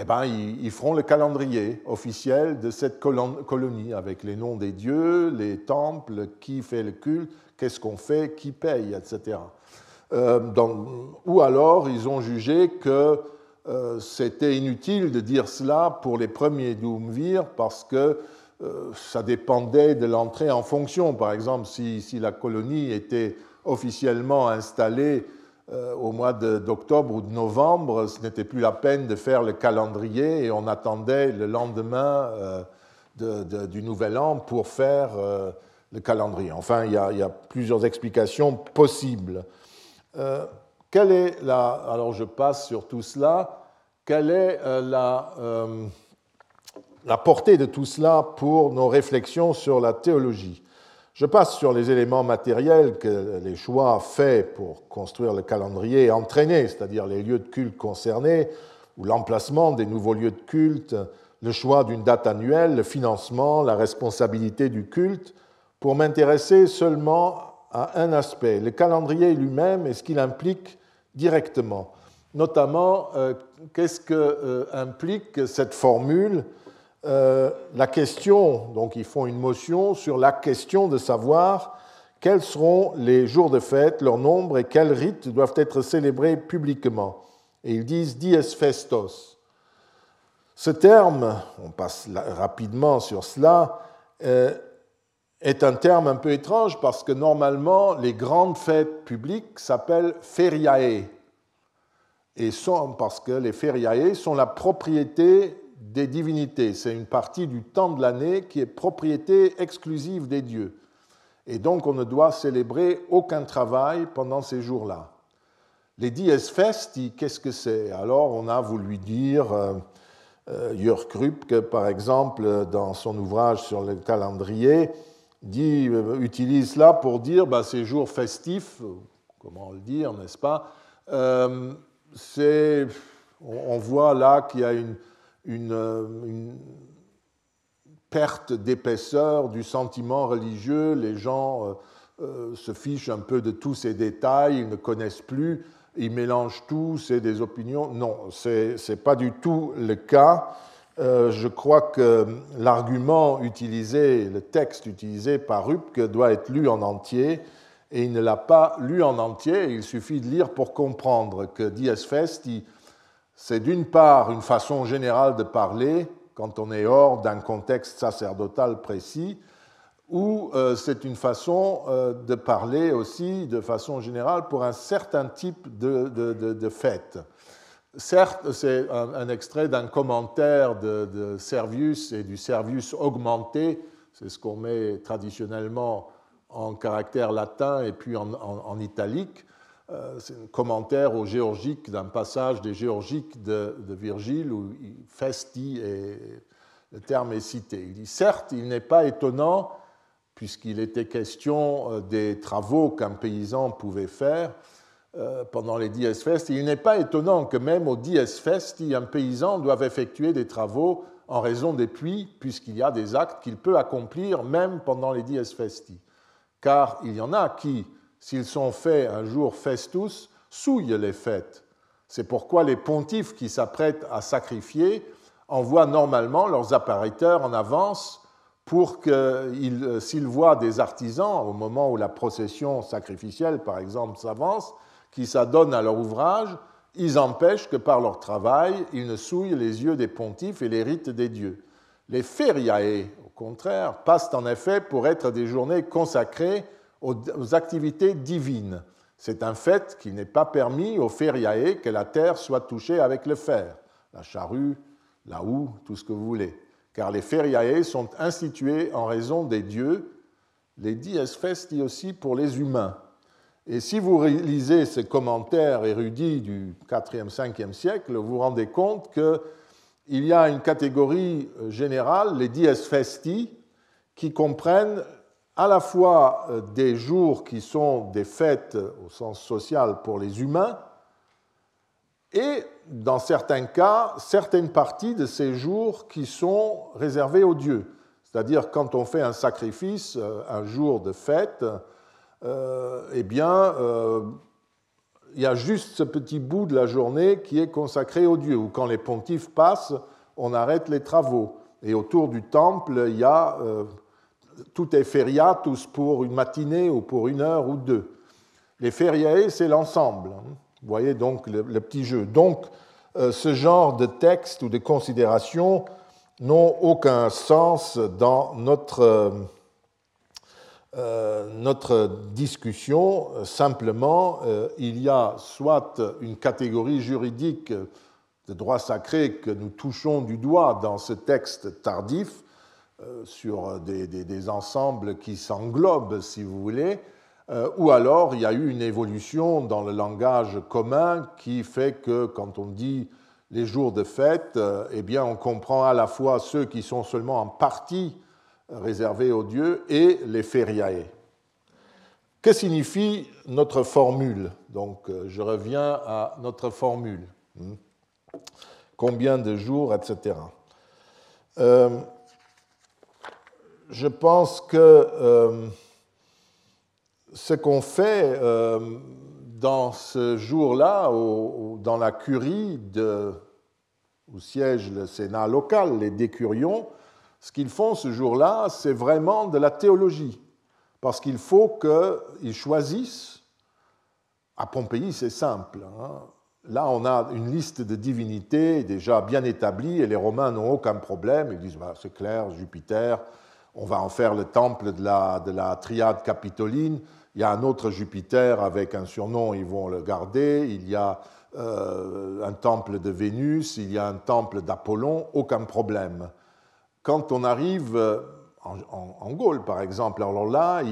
eh ben, ils, feront le calendrier officiel de cette colonie avec les noms des dieux, les temples, qui fait le culte, qu'est-ce qu'on fait, qui paye, etc. Euh, ou alors ils ont jugé que euh, c'était inutile de dire cela pour les premiers Doumvir parce que ça dépendait de l'entrée en fonction. Par exemple, si, si la colonie était officiellement installée euh, au mois d'octobre ou de novembre, ce n'était plus la peine de faire le calendrier et on attendait le lendemain de, du Nouvel An pour faire le calendrier. Enfin, il y, a, il y a plusieurs explications possibles. quelle est la, alors je passe sur tout cela. Quelle est la, la portée de tout cela pour nos réflexions sur la théologie. Je passe sur les éléments matériels que les choix faits pour construire le calendrier entraînaient, c'est-à-dire les lieux de culte concernés, ou l'emplacement des nouveaux lieux de culte, le choix d'une date annuelle, le financement, la responsabilité du culte, pour m'intéresser seulement à un aspect, le calendrier lui-même et ce qu'il implique directement. Notamment, euh, qu'est-ce que euh, implique cette formule euh, la question, donc ils font une motion sur la question de savoir quels seront les jours de fête, leur nombre et quels rites doivent être célébrés publiquement. Et ils disent dies festos. Ce terme, on passe rapidement sur cela, euh, est un terme un peu étrange parce que normalement les grandes fêtes publiques s'appellent feriae. Et sont, parce que les feriae sont la propriété des divinités. C'est une partie du temps de l'année qui est propriété exclusive des dieux. Et donc on ne doit célébrer aucun travail pendant ces jours-là. Les dies festi, qu'est-ce que c'est? Alors on a voulu dire, euh, euh, Jörg Krupp, par exemple, dans son ouvrage sur le calendrier, dit, euh, utilise cela pour dire bah, ces jours festifs, comment le dire, n'est-ce pas? C'est, on voit là qu'il y a une, euh, une, perte d'épaisseur du sentiment religieux. Les gens euh, euh, se fichent un peu de tous ces détails, ils ne connaissent plus, ils mélangent tout, c'est des opinions. Non, ce n'est pas du tout le cas. je crois que l'argument utilisé, le texte utilisé par Rupke doit être lu en entier, et il ne l'a pas lu en entier, il suffit de lire pour comprendre que Dies Festi c'est d'une part une façon générale de parler quand on est hors d'un contexte sacerdotal précis, ou euh, c'est une façon euh, de parler aussi de façon générale pour un certain type de, fête. Certes, c'est un, extrait d'un commentaire de, Servius et du Servius augmenté, c'est ce qu'on met traditionnellement en caractère latin et puis en italique, euh, c'est un commentaire au géorgique d'un passage des géorgiques de, Virgile où festi le terme est cité. Il dit certes, il n'est pas étonnant, puisqu'il était question euh, des travaux qu'un paysan pouvait faire euh, pendant les dies festi, il n'est pas étonnant que même au dies festi, un paysan doive effectuer des travaux en raison des puits, puisqu'il y a des actes qu'il peut accomplir même pendant les dies festi. Car il y en a qui, s'ils sont faits un jour festus, souillent les fêtes. C'est pourquoi les pontifes qui s'apprêtent à sacrifier envoient normalement leurs appariteurs en avance pour que euh, s'ils voient des artisans au moment où la procession sacrificielle, par exemple, s'avance, qui s'adonnent à leur ouvrage, ils empêchent que par leur travail, ils ne souillent les yeux des pontifes et les rites des dieux. Les feriae, au contraire, passent en effet pour être des journées consacrées aux activités divines. C'est un fait qu'il n'est pas permis aux feriae que la terre soit touchée avec le fer, la charrue, la houe, tout ce que vous voulez, car les feriae sont institués en raison des dieux, les dies festi aussi pour les humains. Et si vous lisez ces commentaires érudits du 4e, 5e siècle, vous vous rendez compte qu'il y a une catégorie générale, les dies festi, qui comprennent à la fois euh, des jours qui sont des fêtes au sens social pour les humains, et dans certains cas, certaines parties de ces jours qui sont réservés aux dieux. C'est-à-dire quand on fait un sacrifice, euh, un jour de fête, euh, eh bien, il y a juste ce petit bout de la journée qui est consacré au Dieu, où quand les pontifes passent, on arrête les travaux. Et autour du temple, il y a tout est feriatus pour une matinée ou pour une heure ou deux. Les feriae, c'est l'ensemble. Hein. Vous voyez donc le, petit jeu. Donc, euh, ce genre de texte ou de considération n'ont aucun sens dans notre, euh, notre discussion. Simplement, il y a soit une catégorie juridique de droit sacré que nous touchons du doigt dans ce texte tardif, euh, sur des, ensembles qui s'englobent, si vous voulez, euh, ou alors il y a eu une évolution dans le langage commun qui fait que quand on dit les jours de fête, euh, eh bien on comprend à la fois ceux qui sont seulement en partie réservés aux dieux et les feriae. Que signifie notre formule? Donc je reviens à notre formule. Hmm combien de jours, etc. Euh, je pense que euh, ce qu'on fait euh, dans ce jour-là, dans la curie de, où siège le Sénat local, les décurions, ce qu'ils font ce jour-là, c'est vraiment de la théologie. Parce qu'il faut qu'ils choisissent, à Pompéi c'est simple, hein, Là, on a une liste de divinités déjà bien établie et les Romains n'ont aucun problème. Ils disent bah, c'est clair, Jupiter, on va en faire le temple de la, de la triade capitoline. Il y a un autre Jupiter avec un surnom, ils vont le garder. Il y a euh, un temple de Vénus, il y a un temple d'Apollon, aucun problème. Quand on arrive en, en, Gaule, par exemple, alors là,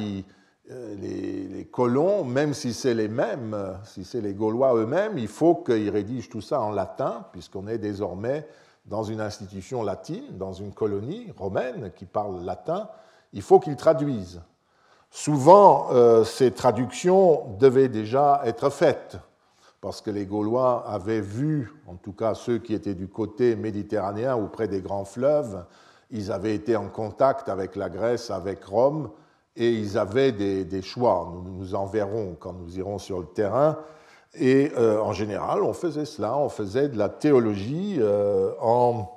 euh, les, colons, même si c'est les mêmes, si c'est les Gaulois eux-mêmes, il faut qu'ils rédigent tout ça en latin, puisqu'on est désormais dans une institution latine, dans une colonie romaine qui parle latin, il faut qu'ils traduisent. Souvent, euh, ces traductions devaient déjà être faites, parce que les Gaulois avaient vu, en tout cas ceux qui étaient du côté méditerranéen ou près des grands fleuves, ils avaient été en contact avec la Grèce, avec Rome, et ils avaient des, choix. Nous nous en verrons quand nous irons sur le terrain. Et euh, en général, on faisait cela, on faisait de la théologie euh, en,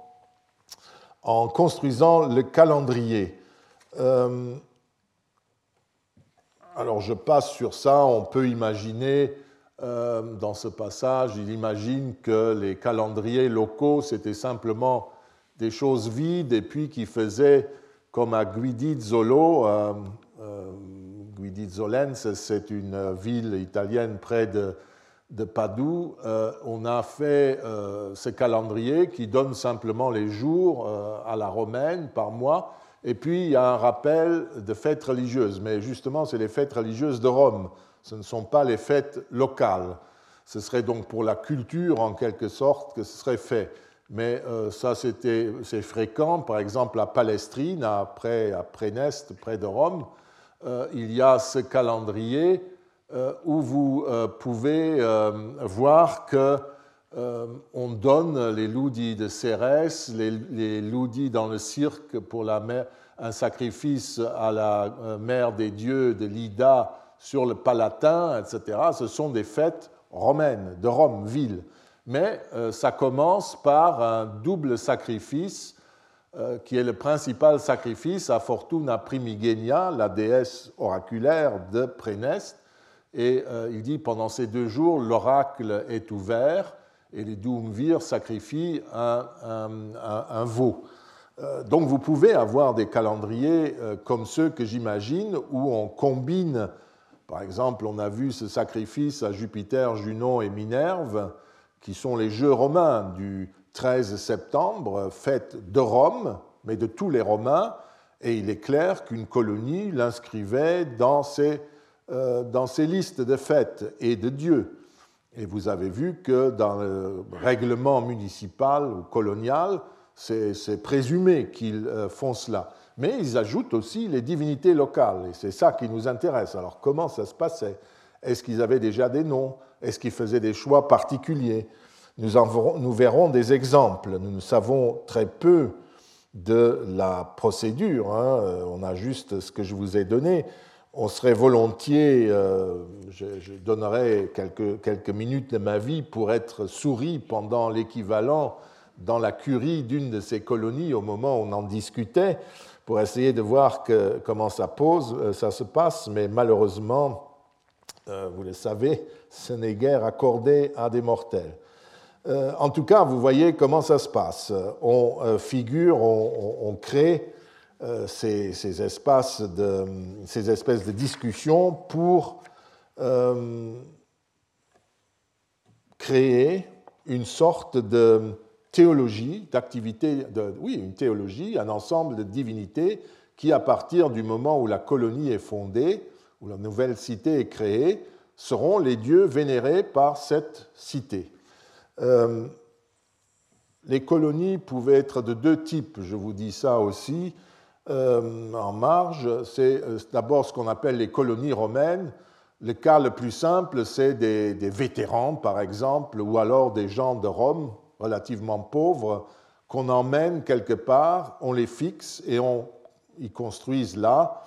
construisant le calendrier. Euh, alors je passe sur ça, on peut imaginer, dans ce passage, il imagine que les calendriers locaux, c'était simplement des choses vides et puis qui faisaient comme à Guidizzolo, Guidizzolense, c'est une ville italienne près de, de Padoue. Euh, on a fait euh, ce calendrier qui donne simplement les jours à la romaine par mois. Et puis, il y a un rappel de fêtes religieuses. Mais justement, c'est les fêtes religieuses de Rome. Ce ne sont pas les fêtes locales. Ce serait donc pour la culture, en quelque sorte, que ce serait fait. Mais ça, c'est fréquent. Par exemple, à Palestrine, après, à Préneste, près de Rome, euh, il y a ce calendrier euh, où vous euh, pouvez voir que on donne les loudis de Cérès, les, les dans le cirque pour un sacrifice à la mère des dieux de l'Ida sur le Palatin, etc. Ce sont des fêtes romaines, de Rome, ville. Mais ça commence par un double sacrifice euh, qui est le principal sacrifice à Fortuna Primigenia, la déesse oraculaire de Préneste. Et euh, il dit pendant ces deux jours, l'oracle est ouvert et les Doumvirs sacrifient un, veau. Euh, donc vous pouvez avoir des calendriers comme ceux que j'imagine où on combine, par exemple, on a vu ce sacrifice à Jupiter, Junon et Minerve, qui sont les jeux romains du 13 septembre, fête de Rome, mais de tous les Romains, et il est clair qu'une colonie l'inscrivait dans ses, euh, dans ses listes de fêtes et de dieux. Et vous avez vu que dans le règlement municipal ou colonial, c'est présumé qu'ils euh, font cela. Mais ils ajoutent aussi les divinités locales, et c'est ça qui nous intéresse. Alors comment ça se passait? Est-ce qu'ils avaient déjà des noms? Est-ce qu'ils faisaient des choix particuliers? Nous, verrons des exemples. Nous savons très peu de la procédure. Hein. On a juste ce que je vous ai donné. On serait volontiers, euh, je, donnerais quelques, quelques, minutes de ma vie pour être souris pendant l'équivalent dans la curie d'une de ces colonies au moment où on en discutait, pour essayer de voir comment ça, pose, euh, ça se passe, mais malheureusement, euh, vous le savez, ce n'est guère accordé à des mortels. en tout cas, vous voyez comment ça se passe. On figure, on crée euh, ces, espaces de, ces espèces de discussions pour euh, créer une sorte de théologie, d'activité, oui, une théologie, un ensemble de divinités qui, à partir du moment où la colonie est fondée, où la nouvelle cité est créée, seront les dieux vénérés par cette cité. Euh, les colonies pouvaient être de deux types, je vous dis ça aussi. Euh, en marge, c'est euh, d'abord ce qu'on appelle les colonies romaines. Le cas le plus simple, c'est des, vétérans, par exemple, ou alors des gens de Rome relativement pauvres qu'on emmène quelque part, on les fixe et on, ils construisent là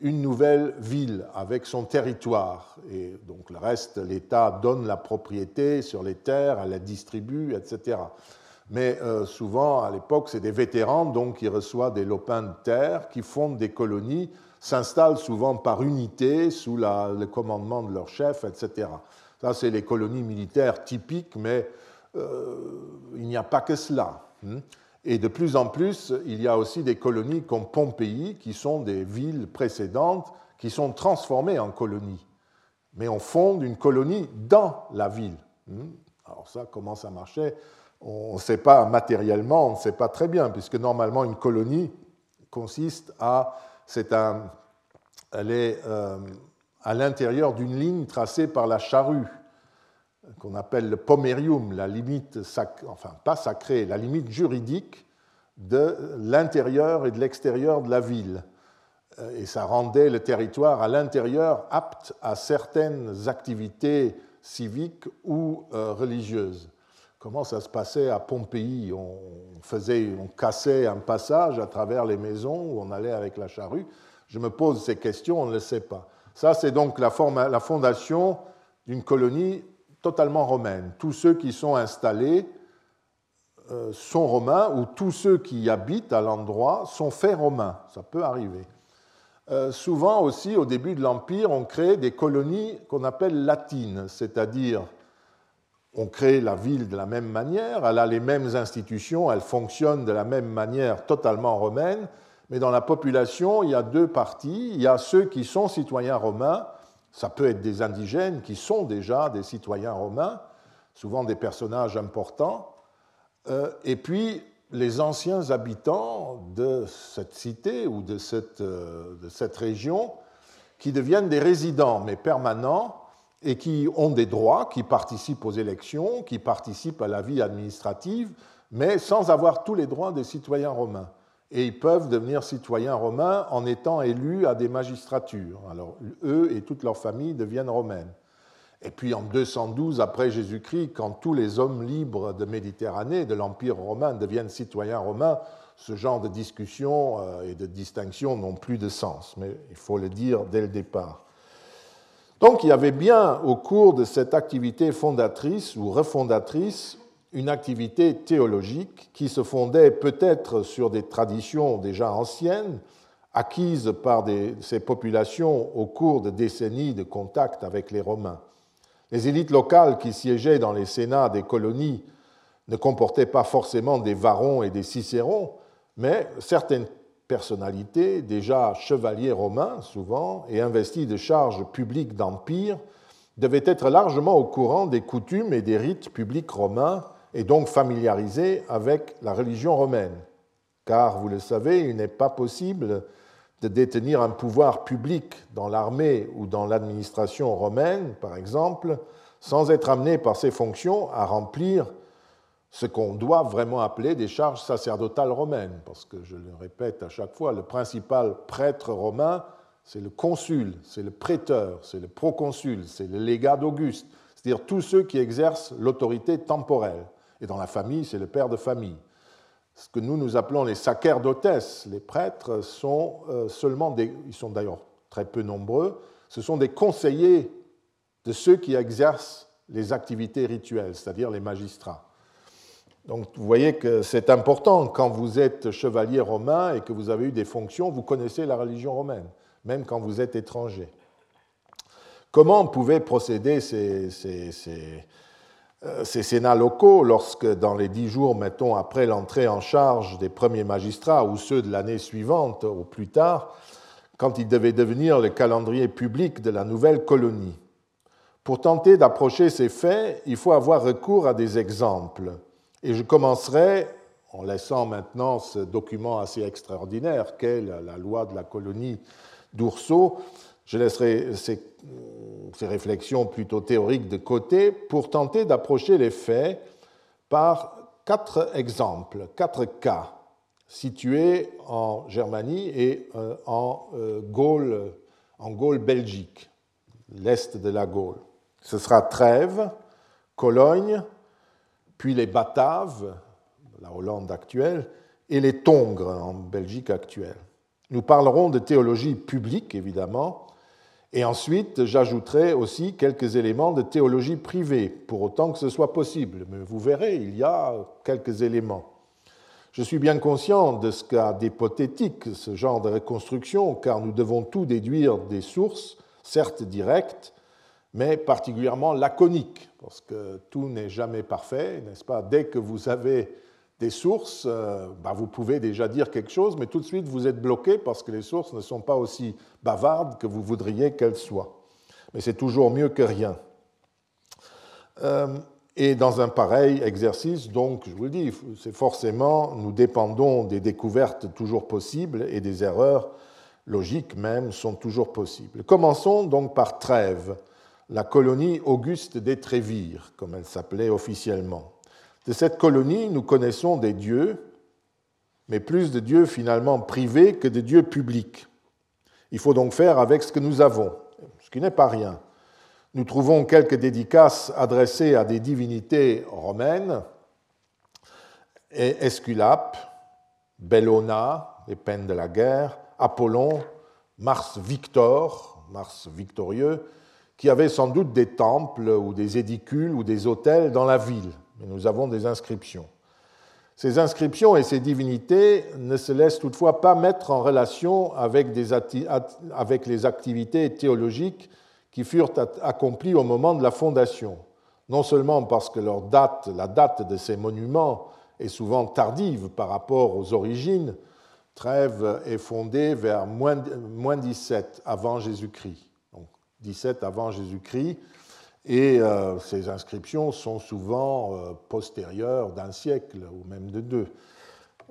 une nouvelle ville avec son territoire. Et donc le reste, l'État donne la propriété sur les terres, elle la distribue, etc mais euh, souvent, à l'époque, c'est des vétérans donc, qui reçoivent des lopins de terre, qui fondent des colonies, s'installent souvent par unité sous le commandement de leur chef, etc. Ça, c'est les colonies militaires typiques, mais euh, il n'y a pas que cela. Hein. Et de plus en plus, il y a aussi des colonies comme Pompéi, qui sont des villes précédentes, qui sont transformées en colonies. Mais on fonde une colonie dans la ville. Hein. Alors ça, comment ça marchait? On ne sait pas matériellement, on ne sait pas très bien, puisque normalement une colonie consiste à, c'est un, elle est euh, à l'intérieur d'une ligne tracée par la charrue, qu'on appelle le pomerium, la limite, enfin pas sacrée, la limite juridique de l'intérieur et de l'extérieur de la ville. Euh, et ça rendait le territoire à l'intérieur apte à certaines activités civiques ou euh, religieuses comment ça se passait à Pompéi. On, faisait, on cassait un passage à travers les maisons où on allait avec la charrue. Je me pose ces questions, on ne le sait pas. Ça, c'est donc la, la fondation d'une colonie totalement romaine. Tous ceux qui sont installés euh, sont romains ou tous ceux qui habitent à l'endroit sont faits romains. Ça peut arriver. Euh, souvent aussi, au début de l'Empire, on crée des colonies qu'on appelle latines, c'est-à-dire on crée la ville de la même manière, elle a les mêmes institutions, elle fonctionne de la même manière totalement romaine, mais dans la population, il y a deux parties. Il y a ceux qui sont citoyens romains, ça peut être des indigènes qui sont déjà des citoyens romains, souvent des personnages importants, euh, et puis les anciens habitants de cette cité ou de cette, euh, de cette région qui deviennent des résidents, mais permanents, et qui ont des droits, qui participent aux élections, qui participent à la vie administrative, mais sans avoir tous les droits des citoyens romains. Et ils peuvent devenir citoyens romains en étant élus à des magistratures. Alors eux et toute leur famille deviennent romaines. Et puis en 212 après Jésus-Christ, quand tous les hommes libres de Méditerranée, de l'Empire romain, deviennent citoyens romains, ce genre de discussion euh, et de distinction n'ont plus de sens. Mais il faut le dire dès le départ. Donc il y avait bien au cours de cette activité fondatrice ou refondatrice une activité théologique qui se fondait peut-être sur des traditions déjà anciennes, acquises par ces populations au cours de décennies de contact avec les Romains. Les élites locales qui siégeaient dans les sénats des colonies ne comportaient pas forcément des varons et des cicérons, mais certaines personnalités, déjà chevaliers romains souvent, et investis de charges publiques d'empire, devaient être largement au courant des coutumes et des rites publics romains et donc familiarisés avec la religion romaine. Car, vous le savez, il n'est pas possible de détenir un pouvoir public dans l'armée ou dans l'administration romaine, par exemple, sans être amené par ses fonctions à remplir ce qu'on doit vraiment appeler des charges sacerdotales romaines, parce que je le répète à chaque fois, le principal prêtre romain, c'est le consul, c'est le prêteur, c'est le proconsul, c'est le légat d'Auguste, c'est-à-dire tous ceux qui exercent l'autorité temporelle. Et dans la famille, c'est le père de famille. Ce que nous nous appelons les sacerdotes, les prêtres, sont euh, seulement des, ils sont d'ailleurs très peu nombreux, ce sont des conseillers de ceux qui exercent les activités rituelles, c'est-à-dire les magistrats. Donc vous voyez que c'est important quand vous êtes chevalier romain et que vous avez eu des fonctions, vous connaissez la religion romaine, même quand vous êtes étranger. Comment pouvaient procéder ces, euh, ces, sénats locaux lorsque, dans les dix jours, mettons, après l'entrée en charge des premiers magistrats ou ceux de l'année suivante ou plus tard, quand ils devaient devenir le calendrier public de la nouvelle colonie? Pour tenter d'approcher ces faits, il faut avoir recours à des exemples. Et je commencerai en laissant maintenant ce document assez extraordinaire qu'est la loi de la colonie d'Ourceau. Je laisserai ces ces réflexions plutôt théoriques de côté pour tenter d'approcher les faits par quatre exemples, quatre cas situés en Germanie et euh, en euh, Gaule, en Gaule belgique, l'est de la Gaule. Ce sera Trèves, Cologne, puis les Bataves, la Hollande actuelle, et les Tongres en Belgique actuelle. Nous parlerons de théologie publique, évidemment, et ensuite, j'ajouterai aussi quelques éléments de théologie privée, pour autant que ce soit possible. Mais vous verrez, il y a quelques éléments. Je suis bien conscient de ce qu'a d'hypothétique ce genre de reconstruction, car nous devons tout déduire des sources, certes directes, mais particulièrement laconiques, parce que tout n'est jamais parfait, n'est-ce pas? Dès que vous avez des sources, euh, bah, vous pouvez déjà dire quelque chose, mais tout de suite vous êtes bloqué parce que les sources ne sont pas aussi bavardes que vous voudriez qu'elles soient. Mais c'est toujours mieux que rien. Euh, et dans un pareil exercice, donc, je vous le dis, c'est forcément, nous dépendons des découvertes toujours possibles et des erreurs logiques même sont toujours possibles. Commençons donc par Trèves, la colonie Auguste des Trévires, comme elle s'appelait officiellement. De cette colonie, nous connaissons des dieux, mais plus de dieux finalement privés que de dieux publics. Il faut donc faire avec ce que nous avons, ce qui n'est pas rien. Nous trouvons quelques dédicaces adressées à des divinités romaines, Esculape, Bellona, les peines de la guerre, Apollon, Mars Victor, Mars victorieux, qui avaient sans doute des temples ou des édicules ou des hôtels dans la ville nous avons des inscriptions. Ces inscriptions et ces divinités ne se laissent toutefois pas mettre en relation avec, les activités théologiques qui furent accomplies au moment de la fondation, non seulement parce que leur date, la date de ces monuments est souvent tardive par rapport aux origines, Trèves est fondée vers moins 17 avant Jésus-Christ. Donc 17 avant Jésus-Christ, et euh, ces inscriptions sont souvent euh, postérieures d'un siècle ou même de deux,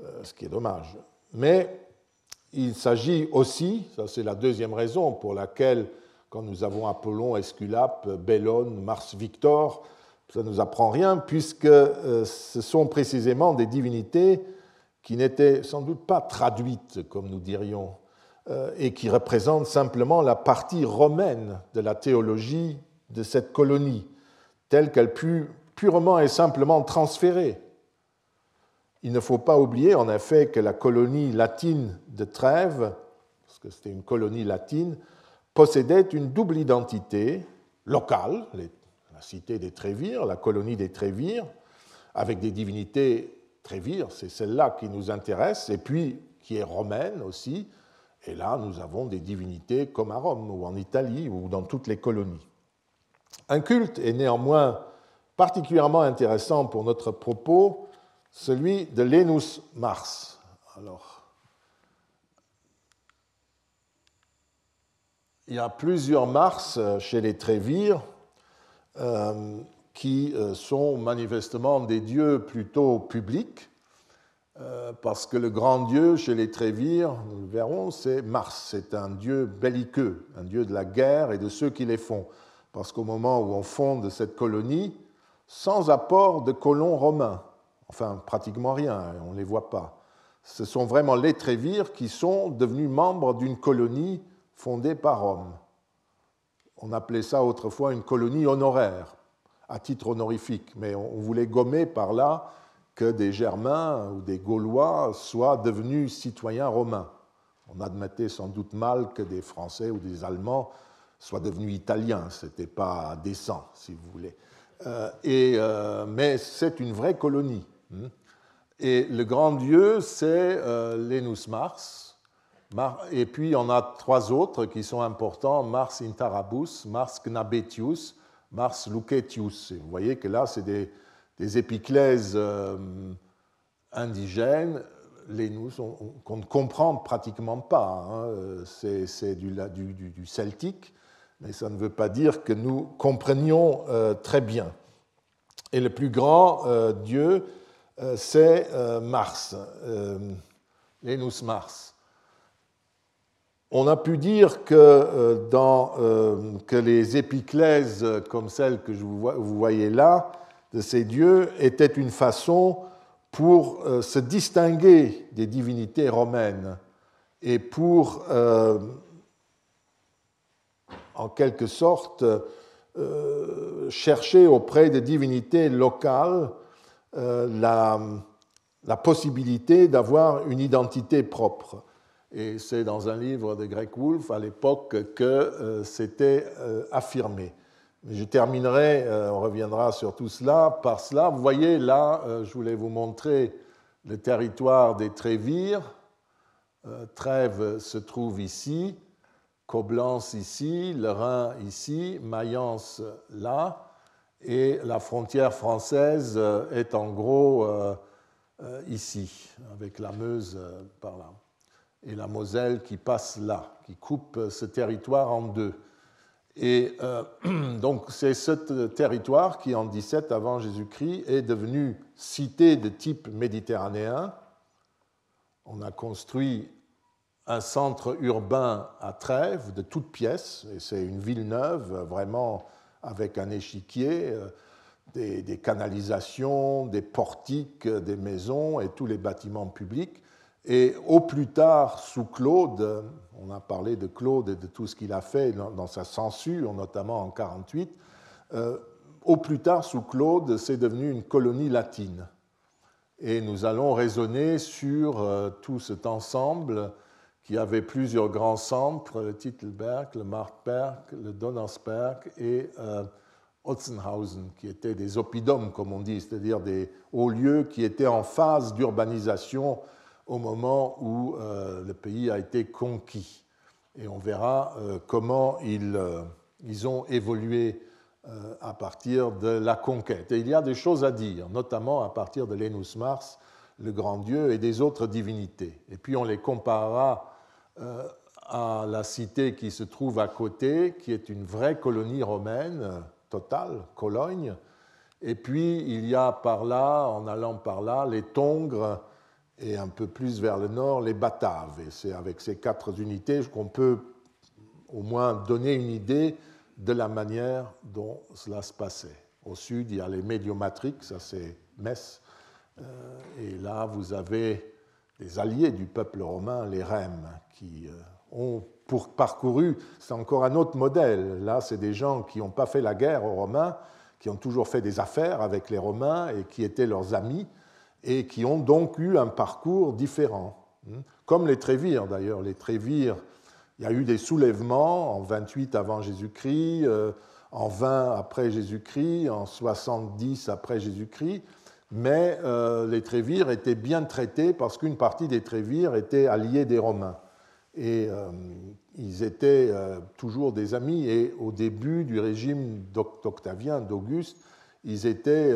euh, ce qui est dommage. Mais il s'agit aussi, ça c'est la deuxième raison pour laquelle, quand nous avons Apollon, Esculape, Bellone, Mars Victor, ça ne nous apprend rien, puisque ce sont précisément des divinités qui n'étaient sans doute pas traduites, comme nous dirions, et qui représentent simplement la partie romaine de la théologie de cette colonie, telle qu'elle put purement et simplement transférer. Il ne faut pas oublier en effet que la colonie latine de Trèves, parce que c'était une colonie latine, possédait une double identité locale, la cité des Trévires, la colonie des Trévires, avec des divinités Trévires, c'est celle-là qui nous intéresse, et puis qui est romaine aussi. Et là, nous avons des divinités comme à Rome ou en Italie ou dans toutes les colonies. Un culte est néanmoins particulièrement intéressant pour notre propos, celui de Lenus Mars. Alors, il y a plusieurs Mars chez les Trévires euh, qui euh, sont manifestement des dieux plutôt publics, euh, parce que le grand dieu chez les Trévires, nous le verrons, c'est Mars. C'est un dieu belliqueux, un dieu de la guerre et de ceux qui les font parce qu'au moment où on fonde cette colonie, sans apport de colons romains, enfin pratiquement rien, on ne les voit pas, ce sont vraiment les Trévires qui sont devenus membres d'une colonie fondée par Rome. On appelait ça autrefois une colonie honoraire, à titre honorifique, mais on voulait gommer par là que des Germains ou des Gaulois soient devenus citoyens romains. On admettait sans doute mal que des Français ou des Allemands soient devenus italiens. Ce n'était pas décent, si vous voulez. Euh, euh, mais c'est une vraie colonie. Hein. Et le grand dieu, c'est euh, Mars. Et puis on a trois autres qui sont importants Mars Intarabus, Mars Gnabetius, Mars Lucetius. vous voyez que là, c'est des, des, épiclèses indigènes, Lenus, qu'on ne comprend pratiquement pas. Hein. C'est du, celtique mais ça ne veut pas dire que nous comprenions euh, très bien. Et le plus grand euh, dieu, euh, c'est Mars, Lenus Mars. On a pu dire que, dans, que les épiclèses comme celle que vous voyez là, de ces dieux, étaient une façon pour se distinguer des divinités romaines et pour en quelque sorte euh, chercher auprès des divinités locales euh, la, possibilité d'avoir une identité propre. Et c'est dans un livre de Greg Wolf à l'époque que euh, c'était affirmé. Je terminerai, on reviendra sur tout cela, par cela. Vous voyez là, je voulais vous montrer le territoire des Trévires. Trèves se trouve ici. Coblence ici, le Rhin ici, Mayence là, et la frontière française euh, est en gros euh, euh, ici, avec la Meuse par là, et la Moselle qui passe là, qui coupe ce territoire en deux. Et <clears throat> donc c'est ce territoire qui, en 17 avant Jésus-Christ, est devenu cité de type méditerranéen. On a construit un centre urbain à Trèves de toutes pièces, et c'est une ville neuve, vraiment avec un échiquier, euh, des, canalisations, des portiques, des maisons et tous les bâtiments publics. Et au plus tard, sous Claude, on a parlé de Claude et de tout ce qu'il a fait dans, sa censure, notamment en 48, euh, au plus tard, sous Claude, c'est devenu une colonie latine. Et nous allons raisonner sur euh, tout cet ensemble qui avait plusieurs grands centres, le Titelberg, le Markberg, le Donnersberg et euh, Otzenhausen, qui étaient des oppidums, comme on dit, c'est-à-dire des hauts lieux qui étaient en phase d'urbanisation au moment où euh, le pays a été conquis. Et on verra euh, comment ils, ils, ont évolué à partir de la conquête. Et il y a des choses à dire, notamment à partir de Lenus Mars, le grand dieu, et des autres divinités. Et puis on les comparera euh, à la cité qui se trouve à côté, qui est une vraie colonie romaine totale, Cologne. Et puis il y a par là, en allant par là, les Tongres et un peu plus vers le nord, les Bataves. Et c'est avec ces quatre unités qu'on peut au moins donner une idée de la manière dont cela se passait. Au sud, il y a les Médiomatriques, ça c'est Metz. Euh, et là, vous avez les alliés du peuple romain, les Rèmes, qui euh, ont parcouru, c'est encore un autre modèle. Là, c'est des gens qui n'ont pas fait la guerre aux Romains, qui ont toujours fait des affaires avec les Romains et qui étaient leurs amis, et qui ont donc eu un parcours différent. Hmm. Comme les Trévires d'ailleurs. Les Trévires, il y a eu des soulèvements en 28 avant Jésus-Christ, euh, en 20 après Jésus-Christ, en 70 après Jésus-Christ mais euh, les Trévires étaient bien traités parce qu'une partie des Trévires était alliée des Romains. Et euh, ils étaient toujours des amis. Et au début du régime d'Octavien, d'Auguste, ils étaient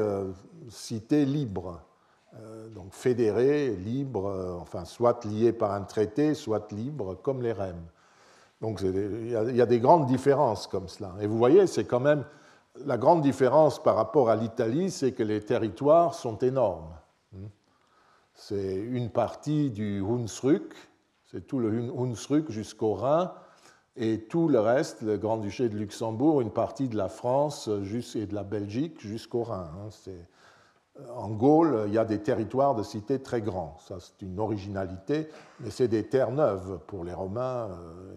cités libres, donc fédérés, libres, enfin, soit liés par un traité, soit libres, comme les Rèmes. Donc il y, a des grandes différences comme cela. Et vous voyez, c'est quand même la grande différence par rapport à l'Italie, c'est que les territoires sont énormes. C'est une partie du Hunsrück, c'est tout le Hunsrück jusqu'au Rhin, et tout le reste, le Grand-Duché de Luxembourg, une partie de la France et de la Belgique jusqu'au Rhin. Hein. En Gaule, il y a des territoires de cités très grands. Ça, c'est une originalité, mais c'est des terres neuves pour les Romains. Euh,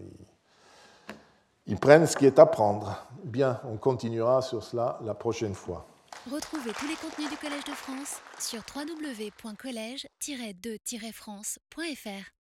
ils prennent ce qui est à prendre. Bien, on continuera sur cela la prochaine fois. Retrouvez tous les contenus du Collège de France sur www.colège-2-france.fr.